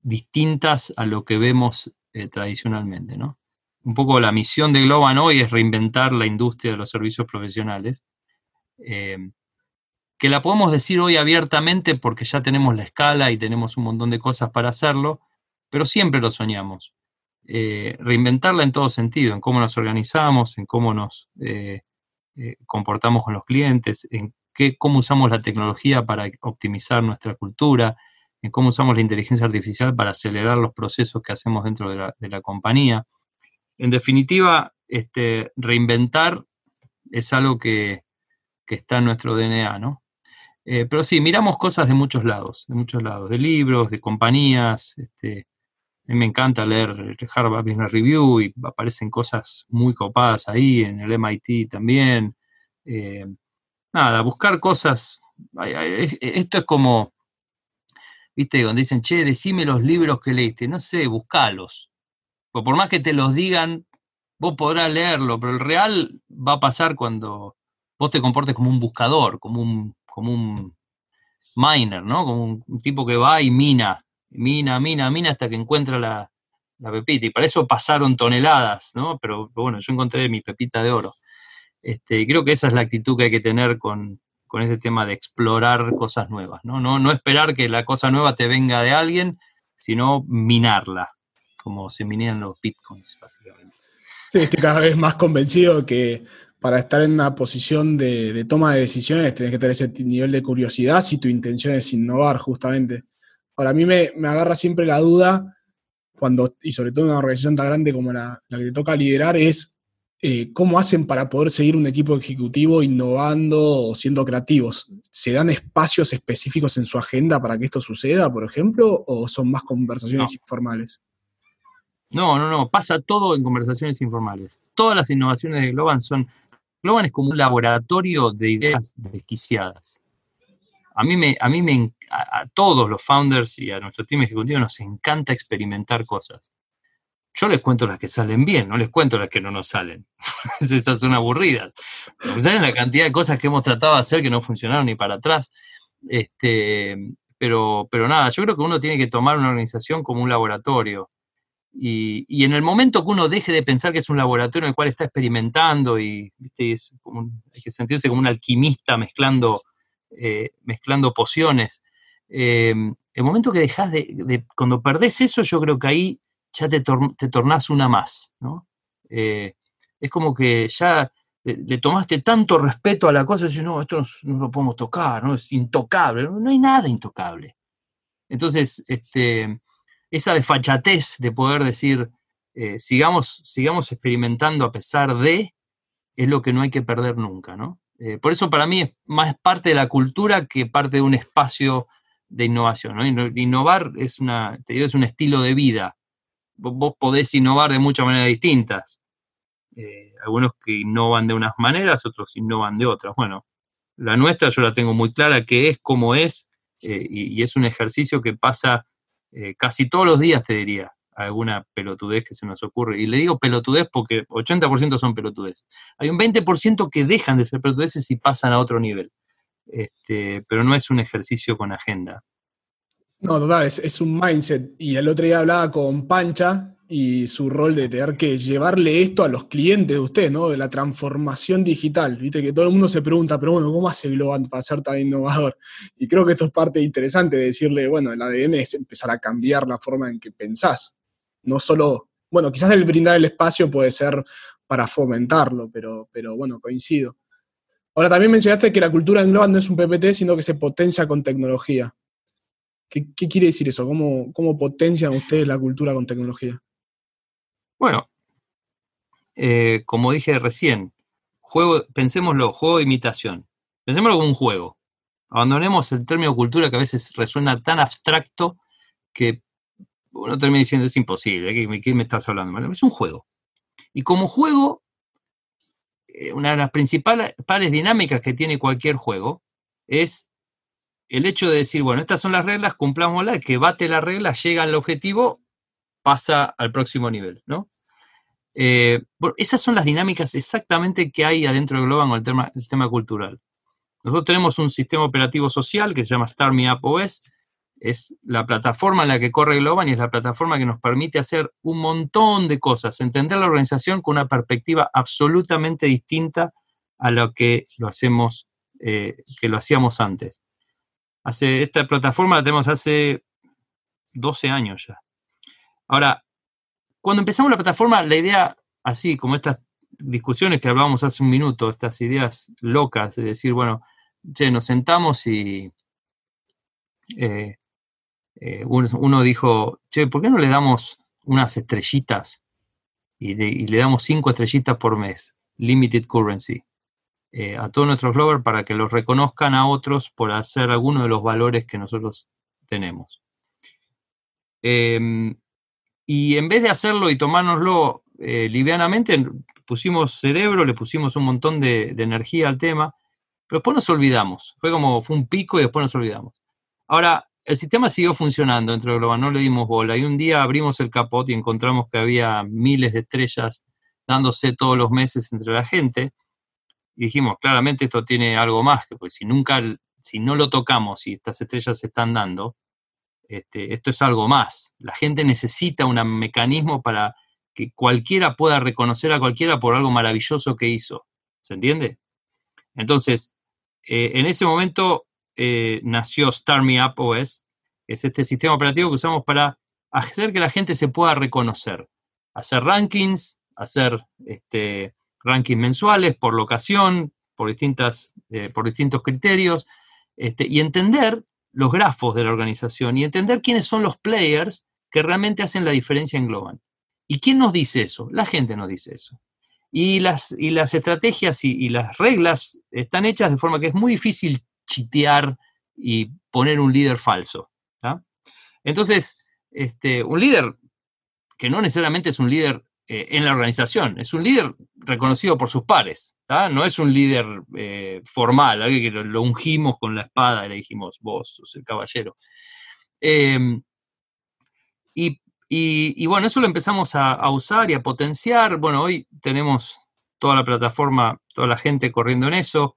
distintas a lo que vemos eh, tradicionalmente, ¿no? Un poco la misión de Globan hoy es reinventar la industria de los servicios profesionales, que la podemos decir hoy abiertamente porque ya tenemos la escala y tenemos un montón de cosas para hacerlo, pero siempre lo soñamos. Reinventarla en todo sentido, en cómo nos organizamos, en cómo nos eh, comportamos con los clientes, en qué, cómo usamos la tecnología para optimizar nuestra cultura, en cómo usamos la inteligencia artificial para acelerar los procesos que hacemos dentro de la, compañía. En definitiva, este, reinventar es algo que, está en nuestro DNA, ¿no? Eh, pero sí, miramos cosas de muchos lados, de muchos lados, de libros, de compañías. Este, a mí me encanta leer Harvard Business Review y aparecen cosas muy copadas ahí, en el MIT también. Eh, nada, buscar cosas. Esto es como, viste, donde dicen, che, decime los libros que leíste. No sé, buscalos. por más que te los digan, vos podrás leerlo, pero el real va a pasar cuando vos te comportes como un buscador, como un, como un miner, ¿no? Como un, tipo que va y mina, mina, mina, mina hasta que encuentra la, pepita. Y para eso pasaron toneladas, ¿no? Pero, bueno, yo encontré mi pepita de oro. Este, creo que esa es la actitud que hay que tener con, con ese tema de explorar cosas nuevas, ¿no? ¿no? No esperar que la cosa nueva te venga de alguien, sino minarla, como se minían los bitcoins, básicamente. Sí, estoy cada vez más convencido que para estar en una posición de, toma de decisiones tienes que tener ese nivel de curiosidad si tu intención es innovar, justamente. Para mí me, agarra siempre la duda, cuando, y sobre todo en una organización tan grande como la, que te toca liderar, es eh, cómo hacen para poder seguir un equipo ejecutivo innovando o siendo creativos. ¿Se dan espacios específicos en su agenda para que esto suceda, por ejemplo, o son más conversaciones informales? No, no, no, pasa todo en conversaciones informales. Todas las innovaciones de Globan son... Globan es como un laboratorio de ideas desquiciadas. A mí me, a mí me, a, todos los founders y a nuestro team ejecutivo nos encanta experimentar cosas. Yo les cuento las que salen bien, no les cuento las que no nos salen. Esas son aburridas. saben la cantidad de cosas que hemos tratado de hacer que no funcionaron ni para atrás. Este, pero, pero nada, yo creo que uno tiene que tomar una organización como un laboratorio. Y, en el momento que uno deje de pensar que es un laboratorio en el cual está experimentando y hay que sentirse como un alquimista mezclando, eh, mezclando pociones, eh, el momento que dejas de, cuando perdés eso, yo creo que ahí ya te, te tornás una más, eh, es como que ya le, tomaste tanto respeto a la cosa, y no, esto no, lo podemos tocar, ¿no? Es intocable, no hay nada intocable. Entonces, este, esa desfachatez de poder decir, eh, sigamos, sigamos experimentando a pesar de, es lo que no hay que perder nunca, ¿no? Eh, por eso para mí es más parte de la cultura que parte de un espacio de innovación, ¿no? Innovar es, una, te digo, es un estilo de vida. Vos, podés innovar de muchas maneras distintas. Eh, algunos que innovan de unas maneras, otros innovan de otras. Bueno, la nuestra yo la tengo muy clara, que es como es, y, es un ejercicio que pasa eh, casi todos los días te diría alguna pelotudez que se nos ocurre. Y le digo pelotudez porque 80% son pelotudez. Hay un 20% que dejan de ser pelotudeces y pasan a otro nivel. Este, pero no es un ejercicio con agenda. No, total, es, es, un mindset. Y el otro día hablaba con Pancha y su rol de tener que llevarle esto a los clientes de usted, ¿no? De la transformación digital. Viste que todo el mundo se pregunta, pero bueno, ¿cómo hace Globant para ser tan innovador? Y creo que esto es parte interesante de decirle, bueno, el ADN es empezar a cambiar la forma en que pensás. No solo, bueno, quizás el brindar el espacio puede ser para fomentarlo, pero, pero bueno, coincido. Ahora también mencionaste que la cultura en Globant no es un PPT, sino que se potencia con tecnología. ¿Qué, quiere decir eso? ¿Cómo, ¿Cómo potencian ustedes la cultura con tecnología? Bueno, eh, como dije recién, juego, pensémoslo, juego de imitación. Pensémoslo como un juego. Abandonemos el término cultura que a veces resuena tan abstracto que uno termina diciendo es imposible, ¿de qué me estás hablando? Es un juego. Y como juego, eh, una de las principales dinámicas que tiene cualquier juego es el hecho de decir, bueno, estas son las reglas, cumplámoslas, el que bate la regla llega al objetivo pasa al próximo nivel, ¿no? Eh, esas son las dinámicas exactamente que hay adentro de Globan con el, sistema cultural. Nosotros tenemos un sistema operativo social que se llama Start Me Up OS, es la plataforma en la que corre Globan y es la plataforma que nos permite hacer un montón de cosas, entender la organización con una perspectiva absolutamente distinta a lo que lo hacemos eh, que lo hacíamos antes. Hace, esta plataforma la tenemos hace 12 años ya. Ahora, cuando empezamos la plataforma, la idea, así como estas discusiones que hablábamos hace un minuto, estas ideas locas de decir, bueno, che, nos sentamos y eh, eh, uno, dijo, che, ¿por qué no le damos unas estrellitas y, le damos cinco estrellitas por mes, limited currency, eh, a todos nuestros lovers para que los reconozcan a otros por hacer alguno de los valores que nosotros tenemos? Em, y en vez de hacerlo y tomárnoslo livianamente, pusimos cerebro, le pusimos un montón de, de energía al tema, pero después nos olvidamos. Fue como, fue un pico y después nos olvidamos. Ahora, el sistema siguió funcionando dentro de Global, no le dimos bola. Y un día abrimos el capot y encontramos que había miles de estrellas dándose todos los meses entre la gente. Y dijimos, claramente esto tiene algo más, que pues si nunca, si no lo tocamos y estas estrellas se están dando, este, esto es algo más. La gente necesita un mecanismo para que cualquiera pueda reconocer a cualquiera por algo maravilloso que hizo. ¿Se entiende? Entonces, eh, en ese momento eh, nació Start Me Up OS, es este sistema operativo que usamos para hacer que la gente se pueda reconocer, hacer rankings, hacer este, rankings mensuales por locación, por, distintas, eh, por distintos criterios, este, y entender los grafos de la organización y entender quiénes son los players que realmente hacen la diferencia en Global. ¿Y quién nos dice eso? La gente nos dice eso. Y las, y las estrategias y, las reglas están hechas de forma que es muy difícil y poner un líder falso. Entonces, este, un líder que no necesariamente es un líder eh, en la organización, es un líder reconocido por sus pares, no es un líder eh, formal, alguien que lo, ungimos con la espada y le dijimos, vos sos el caballero. Em, y, bueno, eso lo empezamos a, usar y a potenciar. Bueno, hoy tenemos toda la plataforma, toda la gente corriendo en eso.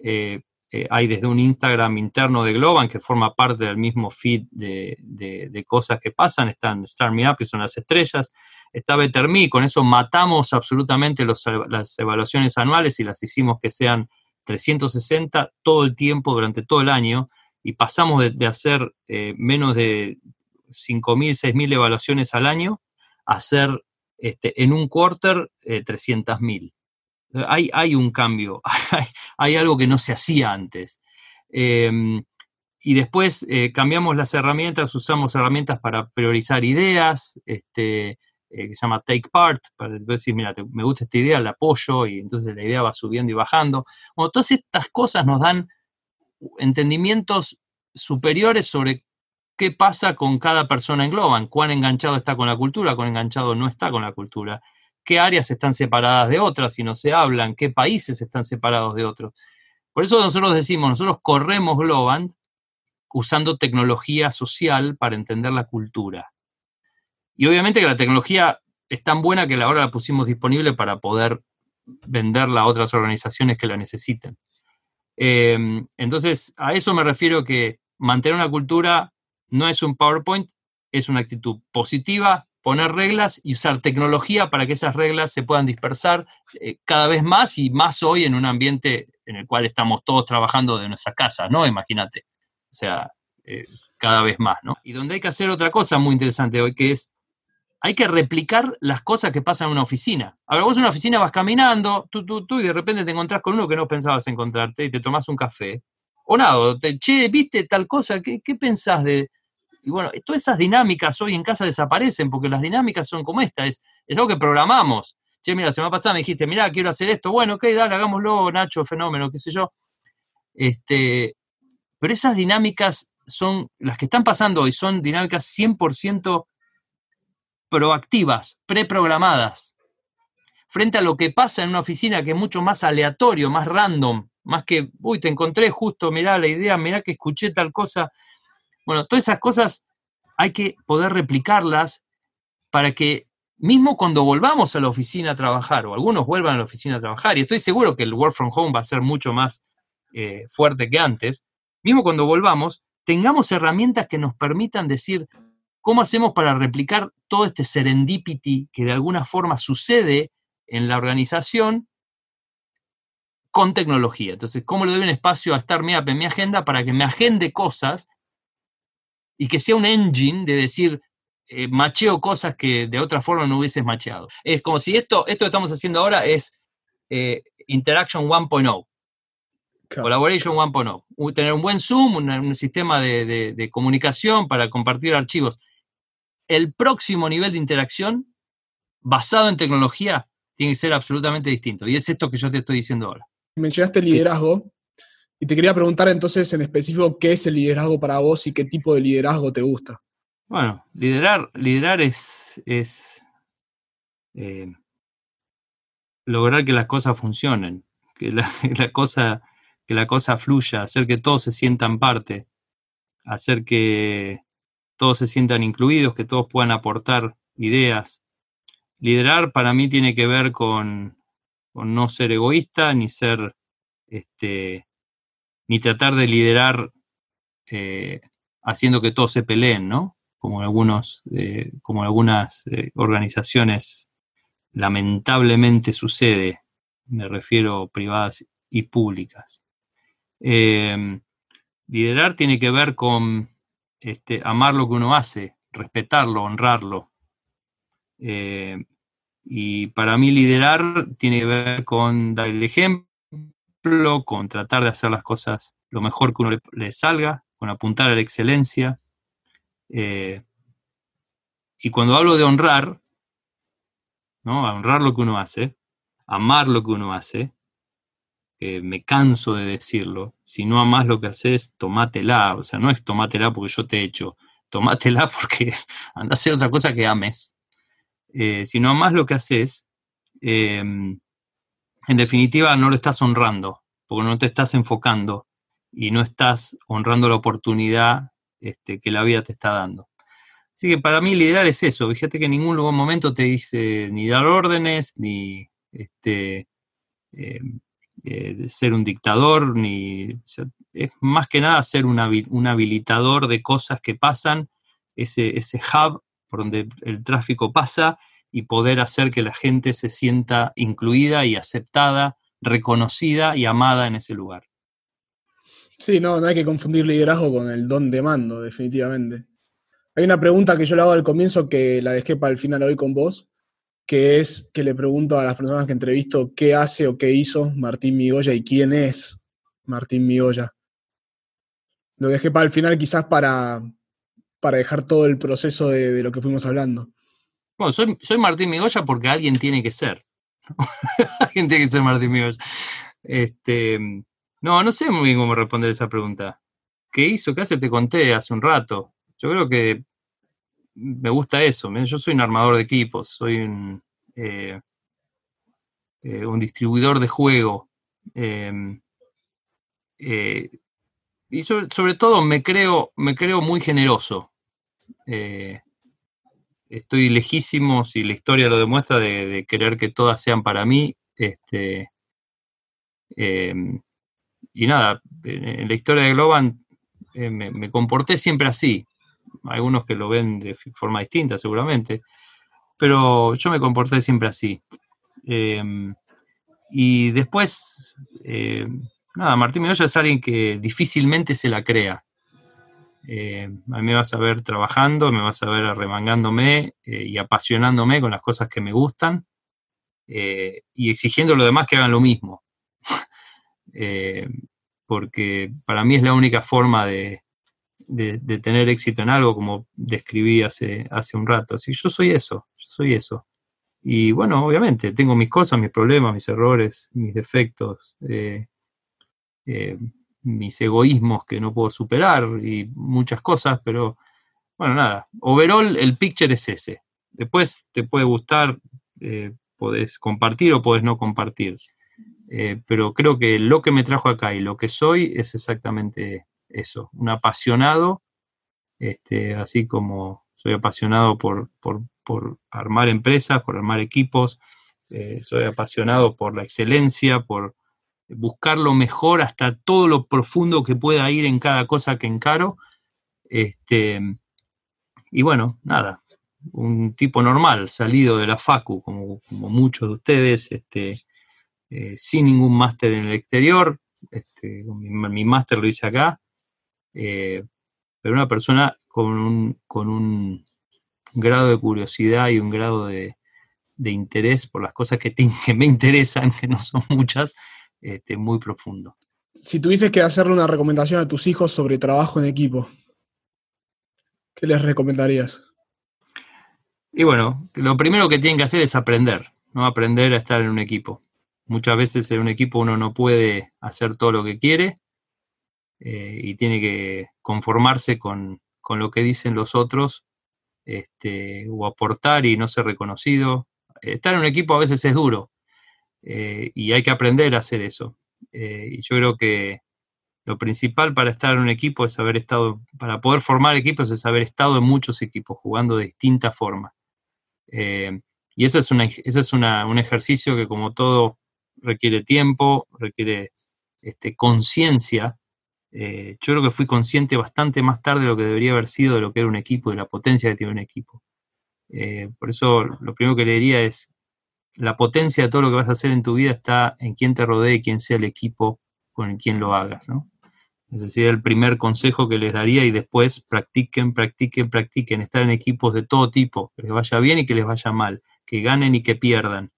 Eh, eh, hay desde un Instagram interno de Globan que forma parte del mismo feed de, cosas que pasan. Están Star Me Up, que son las estrellas. Está Better Me, con eso matamos absolutamente las evaluaciones anuales y las hicimos que sean 360 todo el tiempo durante todo el año y pasamos de, hacer eh, menos de 5.000, 6.000 evaluaciones al año a hacer este, en un quarter 300.000. Eh, hay, hay un cambio, hay, algo que no se hacía antes. Em, y después eh, cambiamos las herramientas, usamos herramientas para priorizar ideas, este, eh, que se llama Take Part, para decir, mira, me gusta esta idea, la apoyo, y entonces la idea va subiendo y bajando. Todas estas cosas nos dan entendimientos superiores sobre qué pasa con cada persona en Globan, cuán enganchado está con la cultura, cuán enganchado no está con la cultura qué áreas están separadas de otras y no se hablan, qué países están separados de otros. Por eso nosotros decimos, nosotros corremos Globant usando tecnología social para entender la cultura. Y obviamente que la tecnología es tan buena que ahora la pusimos disponible para poder venderla a otras organizaciones que la necesiten. Em, entonces, a eso me refiero que mantener una cultura no es un PowerPoint, es una actitud positiva, poner reglas y usar tecnología para que esas reglas se puedan dispersar eh, cada vez más y más hoy en un ambiente en el cual estamos todos trabajando de nuestras casas, ¿no? Imagínate. O sea, eh, cada vez más, ¿no? Y donde hay que hacer otra cosa muy interesante hoy, que es, hay que replicar las cosas que pasan en una oficina. Ahora vos en una oficina vas caminando, tú, tú, tú, y de repente te encontrás con uno que no pensabas encontrarte y te tomás un café. O nada, te, che, ¿viste tal cosa? ¿Qué, qué pensás de, y bueno, todas esas dinámicas hoy en casa desaparecen porque las dinámicas son como esta, es, es algo que programamos. Che, mira, la semana pasada me dijiste, mira, quiero hacer esto, bueno, ok, dale, hagámoslo, Nacho, fenómeno, qué sé yo. Este, pero esas dinámicas son, las que están pasando hoy, son dinámicas 100% proactivas, preprogramadas, frente a lo que pasa en una oficina que es mucho más aleatorio, más random, más que, uy, te encontré justo, mirá la idea, mirá que escuché tal cosa, bueno, todas esas cosas hay que poder replicarlas para que mismo cuando volvamos a la oficina a trabajar, o algunos vuelvan a la oficina a trabajar, y estoy seguro que el work from home va a ser mucho más eh, fuerte que antes, mismo cuando volvamos, tengamos herramientas que nos permitan decir cómo hacemos para replicar todo este serendipity que de alguna forma sucede en la organización con tecnología. Entonces, ¿cómo le doy un espacio a Star Meetup en mi agenda para que me agende cosas y que sea un engine de decir, eh, macheo cosas que de otra forma no hubieses macheado? Es como si esto, esto que estamos haciendo ahora es eh, Interaction 1.0. Collaboration 1.0. Tener un buen Zoom, un, sistema de, comunicación para compartir archivos. El próximo nivel de interacción basado en tecnología tiene que ser absolutamente distinto. Y es esto que yo te estoy diciendo ahora. Mencionaste liderazgo y te quería preguntar entonces en específico qué es el liderazgo para vos y qué tipo de liderazgo te gusta. Bueno, liderar, liderar es, es eh, lograr que las cosas funcionen, que la, cosa, que la cosa fluya, hacer que todos se sientan parte, hacer que todos se sientan incluidos, que todos puedan aportar ideas. Liderar para mí tiene que ver con, no ser egoísta, ni ser, este, ni tratar de liderar eh, haciendo que todos se peleen, ¿no? Como algunos, eh, como algunas eh, organizaciones lamentablemente sucede, me refiero privadas y públicas. Em, liderar tiene que ver con este, amar lo que uno hace, respetarlo, honrarlo. Em, y para mí liderar tiene que ver con dar el ejemplo, con tratar de hacer las cosas lo mejor que uno le, salga, con apuntar a la excelencia. Eh, y cuando hablo de honrar, ¿no? Honrar lo que uno hace, amar lo que uno hace. me canso de decirlo. Si no amas lo que haces, tomátela. O sea, no es tomátela porque yo te echo. Tomátela porque anda a hacer otra cosa que ames. Eh, si no amas lo que haces, en definitiva no lo estás honrando, porque no te estás enfocando y no estás honrando la oportunidad este, que la vida te está dando. Así que para mí liderar es eso. Fíjate que en ningún momento te dice ni dar órdenes, ni este, eh, eh, ser un dictador, ni. es más que nada ser un, habilitador de cosas que pasan, ese, ese hub por donde el tráfico pasa y poder hacer que la gente se sienta incluida y aceptada, reconocida y amada en ese lugar. Sí, no, no hay que confundir liderazgo con el don de mando, definitivamente. Hay una pregunta que yo le hago al comienzo que la dejé para el final hoy con vos, que es que le pregunto a las personas que entrevisto qué hace o qué hizo Martín Migoya y quién es Martín Migoya. Lo dejé para el final quizás para, para dejar todo el proceso de, lo que fuimos hablando. Bueno, soy, soy Martín Migoya porque alguien tiene que ser. alguien tiene que ser Martín Migoya. Este, no, no sé muy bien cómo responder esa pregunta. ¿Qué hizo? ¿Qué hace? Te conté hace un rato. Yo creo que me gusta eso. Yo soy un armador de equipos, soy un, eh, eh, un distribuidor de juego. Em, eh, y sobre, todo me creo, me creo muy generoso. Estoy lejísimo, si la historia lo demuestra, de, querer que todas sean para mí. Este, em, y nada, en, la historia de Globan me comporté siempre así algunos que lo ven de forma distinta seguramente, pero yo me comporté siempre así. Em, y después, em, nada, Martín Medoya es alguien que difícilmente se la crea. Em, a mí me vas a ver trabajando, me vas a ver arremangándome eh, y apasionándome con las cosas que me gustan eh, y exigiendo a los demás que hagan lo mismo. porque para mí es la única forma de, de, tener éxito en algo, como describí hace, hace un rato. Así yo soy eso, soy eso. Y bueno, obviamente, tengo mis cosas, mis problemas, mis errores, mis defectos, eh, eh, mis egoísmos que no puedo superar y muchas cosas, pero bueno, nada. Overall, el picture es ese. Después te puede gustar, eh, podés compartir o podés no compartir. pero creo que lo que me trajo acá y lo que soy es exactamente eso, un apasionado, este, así como soy apasionado por, armar empresas, por armar equipos, eh, soy apasionado por la excelencia, por buscar lo mejor hasta todo lo profundo que pueda ir en cada cosa que encaro. Este, y bueno, nada, un tipo normal, salido de la FACU, como, muchos de ustedes, este, eh, sin ningún máster en el exterior, este, mi, máster lo hice acá, eh, pero una persona con un, con un grado de curiosidad y un grado de, interés por las cosas que, que, me interesan, que no son muchas, este, muy profundo. Si tuvieses que hacerle una recomendación a tus hijos sobre trabajo en equipo, ¿qué les recomendarías? Y bueno, lo primero que tienen que hacer es aprender, ¿no? Aprender a estar en un equipo. Muchas veces en un equipo uno no puede hacer todo lo que quiere eh, y tiene que conformarse con, lo que dicen los otros este, o aportar y no ser reconocido. Estar en un equipo a veces es duro eh, y hay que aprender a hacer eso. Eh, y yo creo que lo principal para estar en un equipo es haber estado, para poder formar equipos es haber estado en muchos equipos, jugando de distintas formas. Eh, y ese es, ese es un ejercicio que como todo requiere tiempo, requiere este, conciencia. Yo creo que fui consciente bastante más tarde de lo que debería haber sido de lo que era un equipo, de la potencia que tiene un equipo. Por eso lo primero que le diría es, la potencia de todo lo que vas a hacer en tu vida está en quién te rodee, quién sea el equipo con el quien lo hagas. ¿no? Es decir, el primer consejo que les daría y después practiquen, practiquen, practiquen, estar en equipos de todo tipo, que les vaya bien y que les vaya mal, que ganen y que pierdan.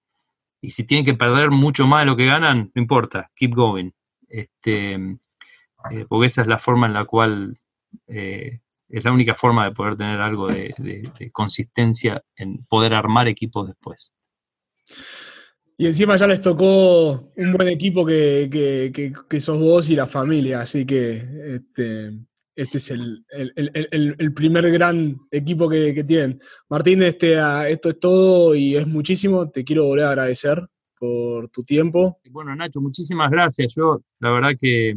Y si tienen que perder mucho más de lo que ganan, no importa, keep going. Este, eh, porque esa es la forma en la cual eh, es la única forma de poder tener algo de consistencia en poder armar equipos después. Y encima ya les tocó un buen equipo que, sos vos y la familia, así que este, este es el, primer gran equipo que, tienen. Martín, este, esto es todo y es muchísimo. Te quiero volver a agradecer por tu tiempo. Bueno, Nacho, muchísimas gracias. Yo, la verdad que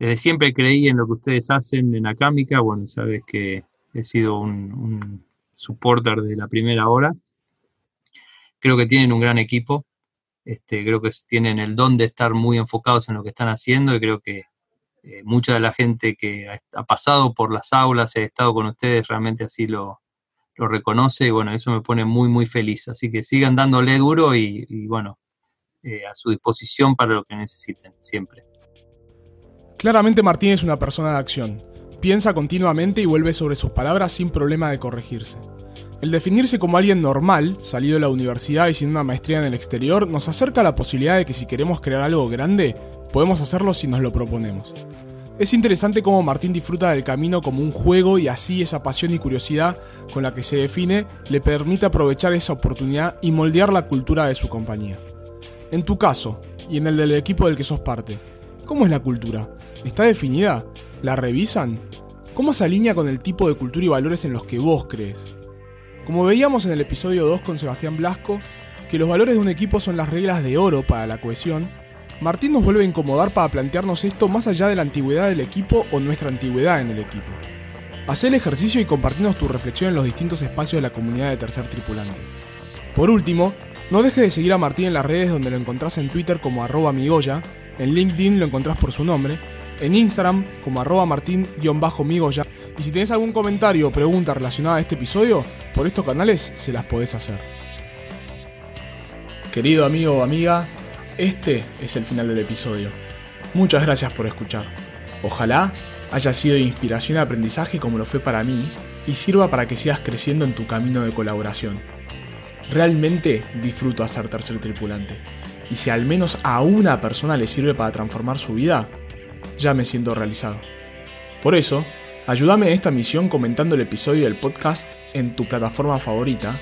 desde siempre creí en lo que ustedes hacen en Acámica. Bueno, sabes que he sido un, un supporter desde la primera hora creo que tienen un gran equipo, este, creo que tienen el don de estar muy enfocados en lo que están haciendo y creo que eh, mucha de la gente que ha, pasado por las aulas, ha estado con ustedes, realmente así lo, reconoce y bueno, eso me pone muy, muy feliz. Así que sigan dándole duro y, bueno, eh, a su disposición para lo que necesiten, siempre. Claramente Martín es una persona de acción. Piensa continuamente y vuelve sobre sus palabras sin problema de corregirse. El definirse como alguien normal, salido de la universidad y sin una maestría en el exterior, nos acerca a la posibilidad de que si queremos crear algo grande, podemos hacerlo si nos lo proponemos. Es interesante cómo Martín disfruta del camino como un juego y así esa pasión y curiosidad con la que se define le permite aprovechar esa oportunidad y moldear la cultura de su compañía. En tu caso, y en el del equipo del que sos parte, ¿cómo es la cultura? ¿Está definida? ¿La revisan? ¿Cómo se alinea con el tipo de cultura y valores en los que vos crees? Como veíamos en el episodio 2 con Sebastián Blasco, que los valores de un equipo son las reglas de oro para la cohesión, Martín nos vuelve a incomodar para plantearnos esto más allá de la antigüedad del equipo o nuestra antigüedad en el equipo. Haz el ejercicio y compartinos tu reflexión en los distintos espacios de la comunidad de Tercer Tripulante. Por último, no dejes de seguir a Martín en las redes donde lo encontrás en Twitter como arroba migoya, en LinkedIn lo encontrás por su nombre, en Instagram como arroba martín-migoya y si tenés algún comentario o pregunta relacionada a este episodio, por estos canales se las podés hacer. Querido amigo o amiga, este es el final del episodio. Muchas gracias por escuchar. Ojalá haya sido de inspiración y aprendizaje como lo fue para mí y sirva para que sigas creciendo en tu camino de colaboración. Realmente disfruto hacer tercer tripulante. Y si al menos a una persona le sirve para transformar su vida, ya me siento realizado. Por eso, ayúdame en esta misión comentando el episodio del podcast en tu plataforma favorita,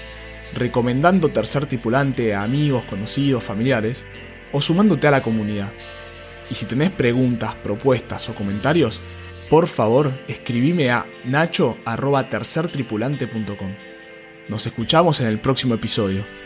recomendando Tercer Tripulante a amigos, conocidos, familiares, o sumándote a la comunidad. Y si tenés preguntas, propuestas o comentarios, por favor escribime a nacho.tercertripulante.com. Nos escuchamos en el próximo episodio.